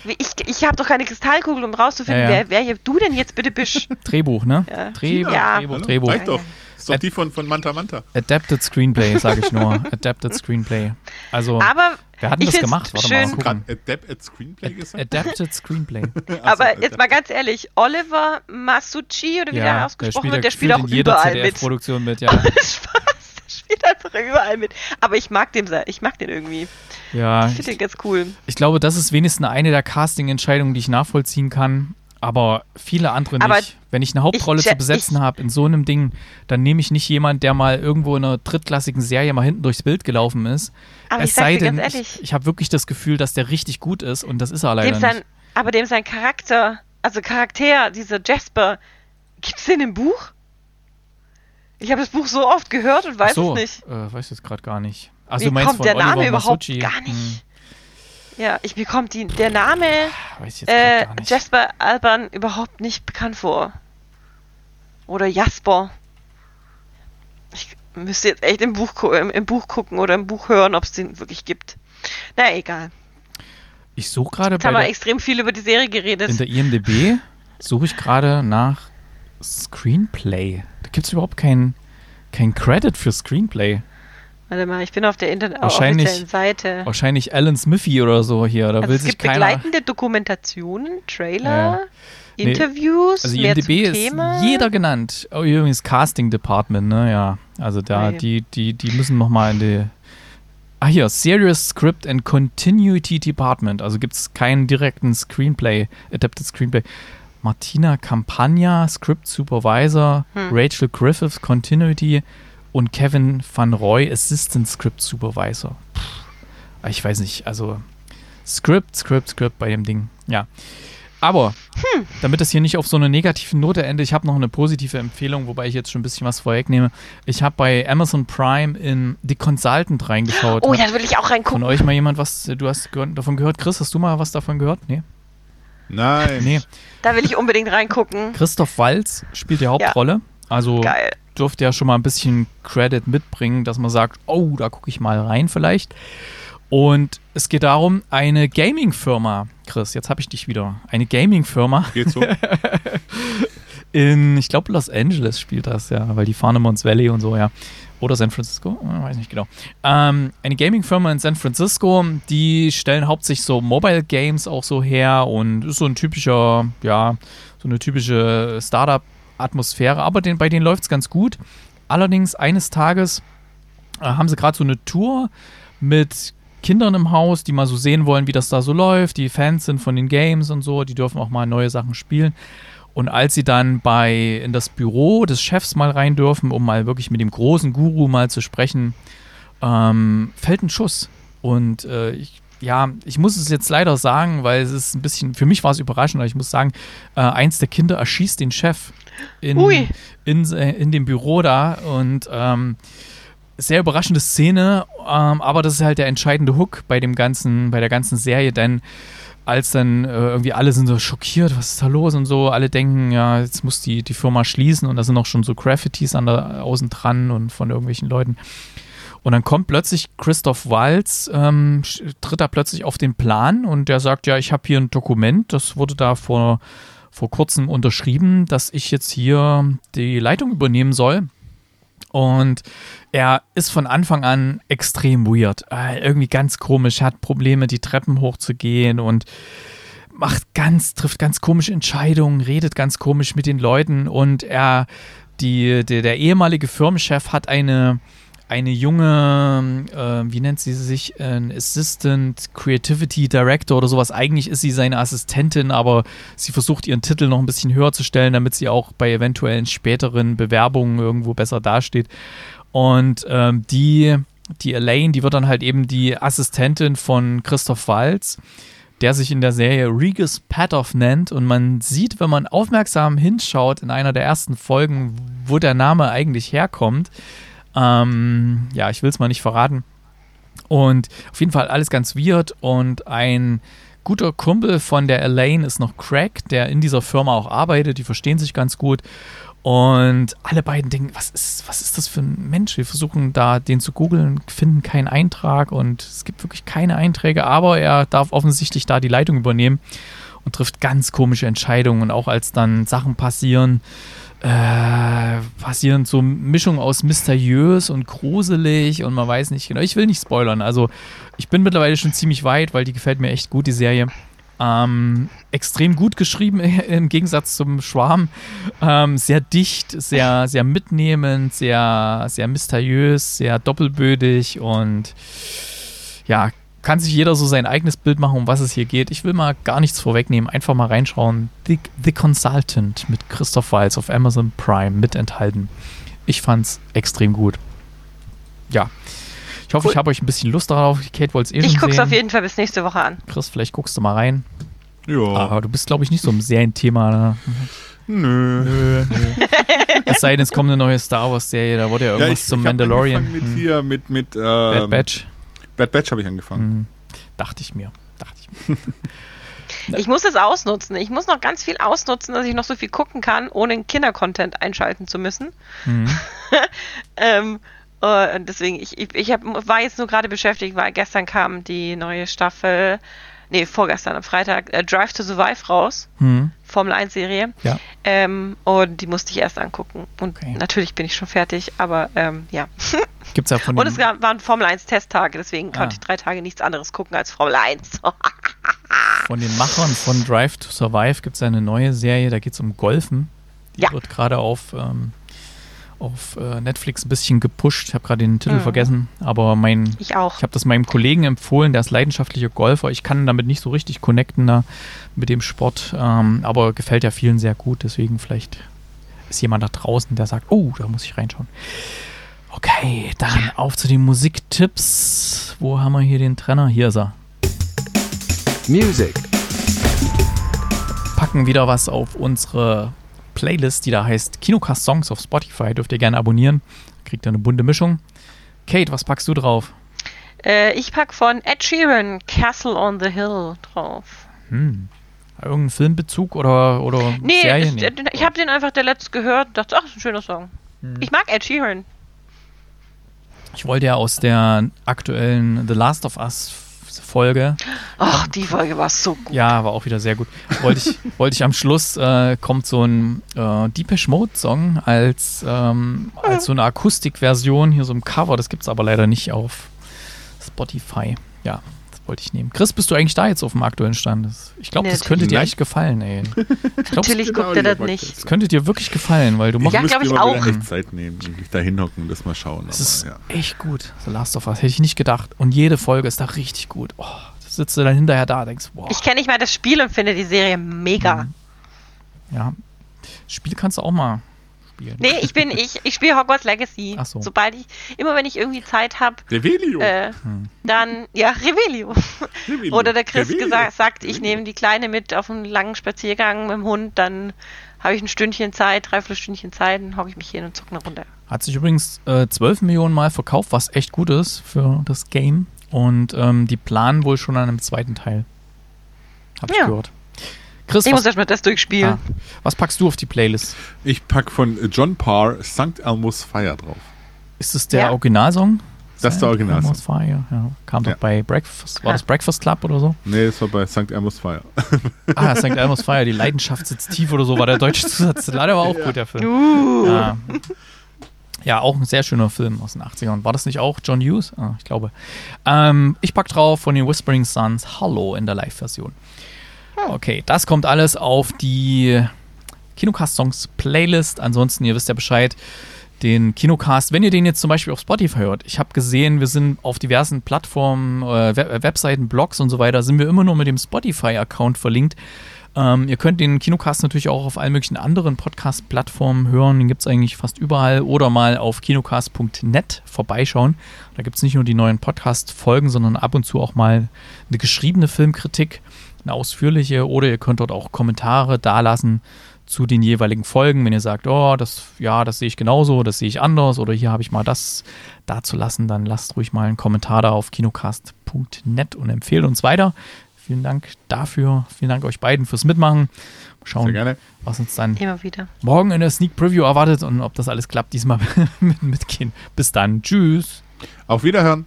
Ich, ich habe doch keine Kristallkugel, um rauszufinden, Ja, ja. Wer, wer hier du denn jetzt bitte bist. Drehbuch, ne? Ja. Drehbuch, Ja. Drehbuch, Hallo? Drehbuch. Ist doch die von, von Manta Manta. Adapted Screenplay, sage ich nur. Adapted Screenplay. Also, Aber wer hat denn ich das gemacht? Warte schön, mal, Adept at Screenplay gesagt? Adapted Screenplay. aber Achso, jetzt mal ganz ehrlich, Oliver Masucci oder wie der ja, der ausgesprochen spielt, wird, der spielt auch in jeder überall mit. ZDF-Produktion mit, ja. Spaß, der spielt einfach überall mit. Aber ich mag den, ich mag den irgendwie. ja Ich finde den ganz cool. ich glaube, das ist wenigstens eine der Casting-Entscheidungen, die ich nachvollziehen kann. Aber viele andere Aber nicht. Wenn ich eine Hauptrolle ich- zu besetzen habe in so einem Ding, dann nehme ich nicht jemanden, der mal irgendwo in einer drittklassigen Serie mal hinten durchs Bild gelaufen ist. Aber es ich sei denn, ganz ich, ehrlich, ich habe wirklich das Gefühl, dass der richtig gut ist und das ist er leider dem sein, nicht. aber dem sein Charakter, also Charakter, dieser Jasper, gibt's den im Buch? Ich habe das Buch so oft gehört und weiß so, es nicht. Äh, weiß jetzt gerade gar nicht. Du meinst kommt von der Oliver Name überhaupt Masucci. gar nicht. Hm, Ja, ich bekomme die, der Name äh. Jasper Alban überhaupt nicht bekannt vor. Oder Jasper. Ich müsste jetzt echt im Buch, im, im Buch gucken oder im Buch hören, ob es den wirklich gibt. Na egal. ich suche gerade bei haben wir extrem viel über die Serie geredet. in der IMDb, suche ich gerade nach Screenplay. Da gibt es überhaupt keinen kein Credit für Screenplay. Warte mal, ich bin auf der Internet Wahrscheinlich- offiziellen Seite. Wahrscheinlich Alan Smithy oder so hier. Da Also will es gibt keiner. begleitende Dokumentationen, Trailer, Ja. Nee, Interviews, Also mehr IMDb ist Thema. jeder genannt. Oh, übrigens Casting Department, ne? Ja. Also da, Okay. die, die, die müssen nochmal in die. Ah hier, Serious Script and Continuity Department. Also gibt es keinen direkten Screenplay, Adapted Screenplay. Martina Campagna, Script Supervisor, Hm. Rachel Griffiths, Continuity und Kevin Van Roy, Assistant Script Supervisor. Puh, ich weiß nicht, also Script, Script, Script bei dem Ding. Ja. Aber, Hm. damit das hier nicht auf so eine negative Note endet, ich habe noch eine positive Empfehlung, wobei ich jetzt schon ein bisschen was vorwegnehme. Ich habe bei Amazon Prime in The Consultant reingeschaut. Oh ja, da will ich auch Von reingucken. euch mal jemand was, du hast gehört, davon gehört? Chris, hast du mal was davon gehört? Nee? Nein. Nee. Da will ich unbedingt reingucken. Christoph Walz spielt die Hauptrolle. Also Geil. Dürfte ja schon mal ein bisschen Credit mitbringen, dass man sagt, oh, da gucke ich mal rein vielleicht. Und es geht darum, eine Gaming-Firma, Chris, jetzt habe ich dich wieder, eine Gaming-Firma Geht so? in, ich glaube, Los Angeles spielt das, ja, weil die fahren ins Valley und so, ja. Oder San Francisco, äh, weiß nicht genau. Ähm, eine Gaming-Firma in San Francisco, die stellen hauptsächlich so Mobile-Games auch so her und ist so ein typischer, ja, so eine typische Startup-Atmosphäre, aber den, bei denen läuft es ganz gut. Allerdings eines Tages äh, haben sie gerade so eine Tour mit Kindern im Haus, die mal so sehen wollen, wie das da so läuft, die Fans sind von den Games und so, die dürfen auch mal neue Sachen spielen. Und als sie dann bei in das Büro des Chefs mal rein dürfen, um mal wirklich mit dem großen Guru mal zu sprechen, ähm, fällt ein Schuss. Und äh, ich, ja, ich muss es jetzt leider sagen, weil es ist ein bisschen, für mich war es überraschend, aber ich muss sagen, äh, eins der Kinder erschießt den Chef in, Ui. in, in dem Büro da und ähm, sehr überraschende Szene, ähm, aber das ist halt der entscheidende Hook bei dem ganzen, bei der ganzen Serie, denn als dann äh, irgendwie alle sind so schockiert, was ist da los und so, alle denken, ja, jetzt muss die, die Firma schließen und da sind auch schon so Graffitis an der, außen dran und von irgendwelchen Leuten. Und dann kommt plötzlich Christoph Walz, ähm, tritt da plötzlich auf den Plan und der sagt, ja, ich habe hier ein Dokument, das wurde da vor, vor kurzem unterschrieben, dass ich jetzt hier die Leitung übernehmen soll. Und er ist von Anfang an extrem weird. Äh, irgendwie ganz komisch, hat Probleme, die Treppen hochzugehen und macht ganz, trifft ganz komische Entscheidungen, redet ganz komisch mit den Leuten und er, die, der, der ehemalige Firmenchef hat eine, eine junge, äh, wie nennt sie sich, ein Assistant Creativity Director oder sowas. Eigentlich ist sie seine Assistentin, aber sie versucht ihren Titel noch ein bisschen höher zu stellen, damit sie auch bei eventuellen späteren Bewerbungen irgendwo besser dasteht. Und ähm, die, die Elaine, die wird dann halt eben die Assistentin von Christoph Waltz, der sich in der Serie Regis Patoff nennt. Und man sieht, wenn man aufmerksam hinschaut in einer der ersten Folgen, wo der Name eigentlich herkommt. Ähm, ja, ich will es mal nicht verraten. Und auf jeden Fall alles ganz weird. Und ein guter Kumpel von der Elaine ist noch Craig, der in dieser Firma auch arbeitet. Die verstehen sich ganz gut. Und alle beiden denken, was ist, was ist das für ein Mensch? Wir versuchen da den zu googeln, finden keinen Eintrag und es gibt wirklich keine Einträge, aber er darf offensichtlich da die Leitung übernehmen und trifft ganz komische Entscheidungen. Und auch als dann Sachen passieren, äh, passieren so Mischung aus mysteriös und gruselig und man weiß nicht genau. Ich will nicht spoilern. Also ich bin mittlerweile schon ziemlich weit, weil die gefällt mir echt gut, die Serie. Ähm, extrem gut geschrieben im Gegensatz zum Schwarm. Ähm, sehr dicht, sehr, sehr mitnehmend, sehr, sehr mysteriös, sehr doppelbödig und ja, kann sich jeder so sein eigenes Bild machen, um was es hier geht. Ich will mal gar nichts vorwegnehmen, einfach mal reinschauen. The, The Consultant mit Christoph Waltz auf Amazon Prime mit enthalten. Ich fand's extrem gut. Ja. Ich hoffe, Cool. ich habe euch ein bisschen Lust darauf. Kate wollte es eh Ich guck's sehen. auf jeden Fall bis nächste Woche an. Chris, vielleicht guckst du mal rein. Ja. Aber du bist, glaube ich, nicht so im Serienthema. Ne? Nö. Nö, nö. es sei denn, es kommt eine neue Star Wars-Serie, da wurde ja irgendwas zum hab Mandalorian. Mit hier, mit, mit ähm, Bad Batch. Bad Batch habe ich angefangen. Hm. Dachte ich mir. Dachte ich mir. Ich muss es ausnutzen. Ich muss noch ganz viel ausnutzen, dass ich noch so viel gucken kann, ohne Kindercontent einschalten zu müssen. Mhm. Ähm, äh, und deswegen, ich, ich, ich hab, war jetzt nur gerade beschäftigt, weil gestern kam die neue Staffel, nee, vorgestern am Freitag, äh, Drive to Survive raus, Hm. Formel 1 Serie. Ja. Ähm, und die musste ich erst angucken. Und Okay. natürlich bin ich schon fertig, aber ähm, ja. Gibt's ja von Und es gab- waren Formel 1 Testtage, deswegen Ah. konnte ich drei Tage nichts anderes gucken als Formel 1. von den Machern von Drive to Survive gibt es eine neue Serie, da geht es um Golfen. Die Ja. wird gerade auf, ähm, auf äh, Netflix ein bisschen gepusht. Ich habe gerade den Titel Mhm. vergessen, aber mein ich auch. Ich habe das meinem Kollegen empfohlen, der ist leidenschaftlicher Golfer. Ich kann damit nicht so richtig connecten da mit dem Sport, ähm, aber gefällt ja vielen sehr gut. Deswegen vielleicht ist jemand da draußen, der sagt, oh, da muss ich reinschauen. Okay, dann auf zu den Musiktipps. Wo haben wir hier den Trenner? Hier ist er. Music. Packen wieder was auf unsere Playlist, die da heißt Kinocast Songs auf Spotify. Dürft ihr gerne abonnieren. Kriegt ihr eine bunte Mischung. Kate, was packst du drauf? Äh, ich pack von Ed Sheeran Castle on the Hill drauf. Hm. Irgendein Filmbezug oder, oder Nee, Serie? ist, äh, ich habe den einfach der letzte gehört und dachte, ach, ist ein schöner Song. Hm. Ich mag Ed Sheeran. Ich wollte ja aus der aktuellen The Last of Us Folge, Ach, die Folge war so gut. ja, war auch wieder sehr gut, wollte ich, wollte ich am Schluss, äh, kommt so ein äh, Deepish Mode Song als, ähm, als so eine Akustikversion, hier so im Cover, das gibt es aber leider nicht auf Spotify. Ja, wollte ich nehmen. Chris, bist du eigentlich da jetzt auf dem aktuellen Stand? Das- Ich glaube, Nee, das könnte dir echt gefallen, ey. Ich glaube, Natürlich genau guckt er das nicht. das könnte dir wirklich gefallen, weil du machst. Ja, müsste glaub ich auch. Zeit nehmen und mich da hinhocken und das mal schauen. Es ist ja. echt gut. The Last of Us hätte ich nicht gedacht. Und jede Folge ist da richtig gut. Oh, da sitzt du dann hinterher da, denkst, boah, Ich kenne nicht mal das Spiel und finde die Serie mega. Mhm. ja. Spiel kannst du auch mal spielen. Nee, ich bin, ich, ich spiele Hogwarts Legacy. Ach so. Sobald ich, immer wenn ich irgendwie Zeit habe, Revelio. äh, Hm. dann, ja, Revelio. Revelio. Oder der Chris Revelio. gesagt, sagt, ich nehme die Kleine mit auf einen langen Spaziergang mit dem Hund, dann habe ich ein Stündchen Zeit, dreiviertel Stündchen Zeit, dann hocke ich mich hin und zucke eine Runde. Hat sich übrigens äh, 12 Millionen Mal verkauft, was echt gut ist für das Game. Und ähm, die planen wohl schon an einem zweiten Teil. Hab ich Ja. gehört. Chris, Ich muss was, erstmal das durchspielen. ah, was packst du auf die Playlist? Ich pack von John Parr St. Elmo's Fire drauf. Ist es der Ja. Originalsong? Das ist der Originalsong. Almost Fire, ja. Kam doch Ja. bei Breakfast, war das Breakfast Club oder so? Nee, das war bei St. Elmo's Fire. Ah, St. Elmo's Fire, die Leidenschaft sitzt tief oder so, war der deutsche Zusatz. Leider war auch gut, der Film. Uh. Ja. ja, auch ein sehr schöner Film aus den 80ern. War das nicht auch John Hughes? Ah, ich glaube. Ähm, ich pack drauf von den Whispering Sons Hallo in der Live-Version. Okay, das kommt alles auf die Kinocast-Songs-Playlist. Ansonsten, ihr wisst ja Bescheid, den Kinocast, wenn ihr den jetzt zum Beispiel auf Spotify hört, ich habe gesehen, wir sind auf diversen Plattformen, äh, Web Webseiten, Blogs und so weiter, sind wir immer nur mit dem Spotify-Account verlinkt. Ähm, ihr könnt den Kinocast natürlich auch auf allen möglichen anderen Podcast-Plattformen hören. Den gibt es eigentlich fast überall. Oder mal auf kinocast.net vorbeischauen. Da gibt es nicht nur die neuen Podcast-Folgen, sondern ab und zu auch mal eine geschriebene Filmkritik, eine ausführliche. Oder ihr könnt dort auch Kommentare dalassen zu den jeweiligen Folgen. Wenn ihr sagt, oh, das, ja, das sehe ich genauso, das sehe ich anders. Oder hier habe ich mal das dazulassen, dann lasst ruhig mal einen Kommentar da auf kinocast.net und empfehlt uns weiter. Vielen Dank dafür. Vielen Dank euch beiden fürs Mitmachen. Mal Sehr schauen, gerne. was uns dann Immer wieder. morgen in der Sneak Preview erwartet und ob das alles klappt diesmal mit mitgehen. Bis dann. Tschüss. Auf Wiederhören.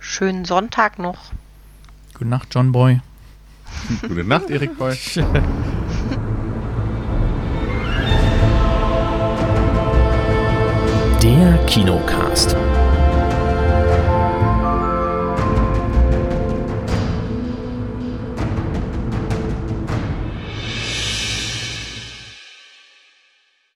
Schönen Sonntag noch. Gute Nacht, John Boy. Gute Nacht, Erik Boy. Der Kinocast.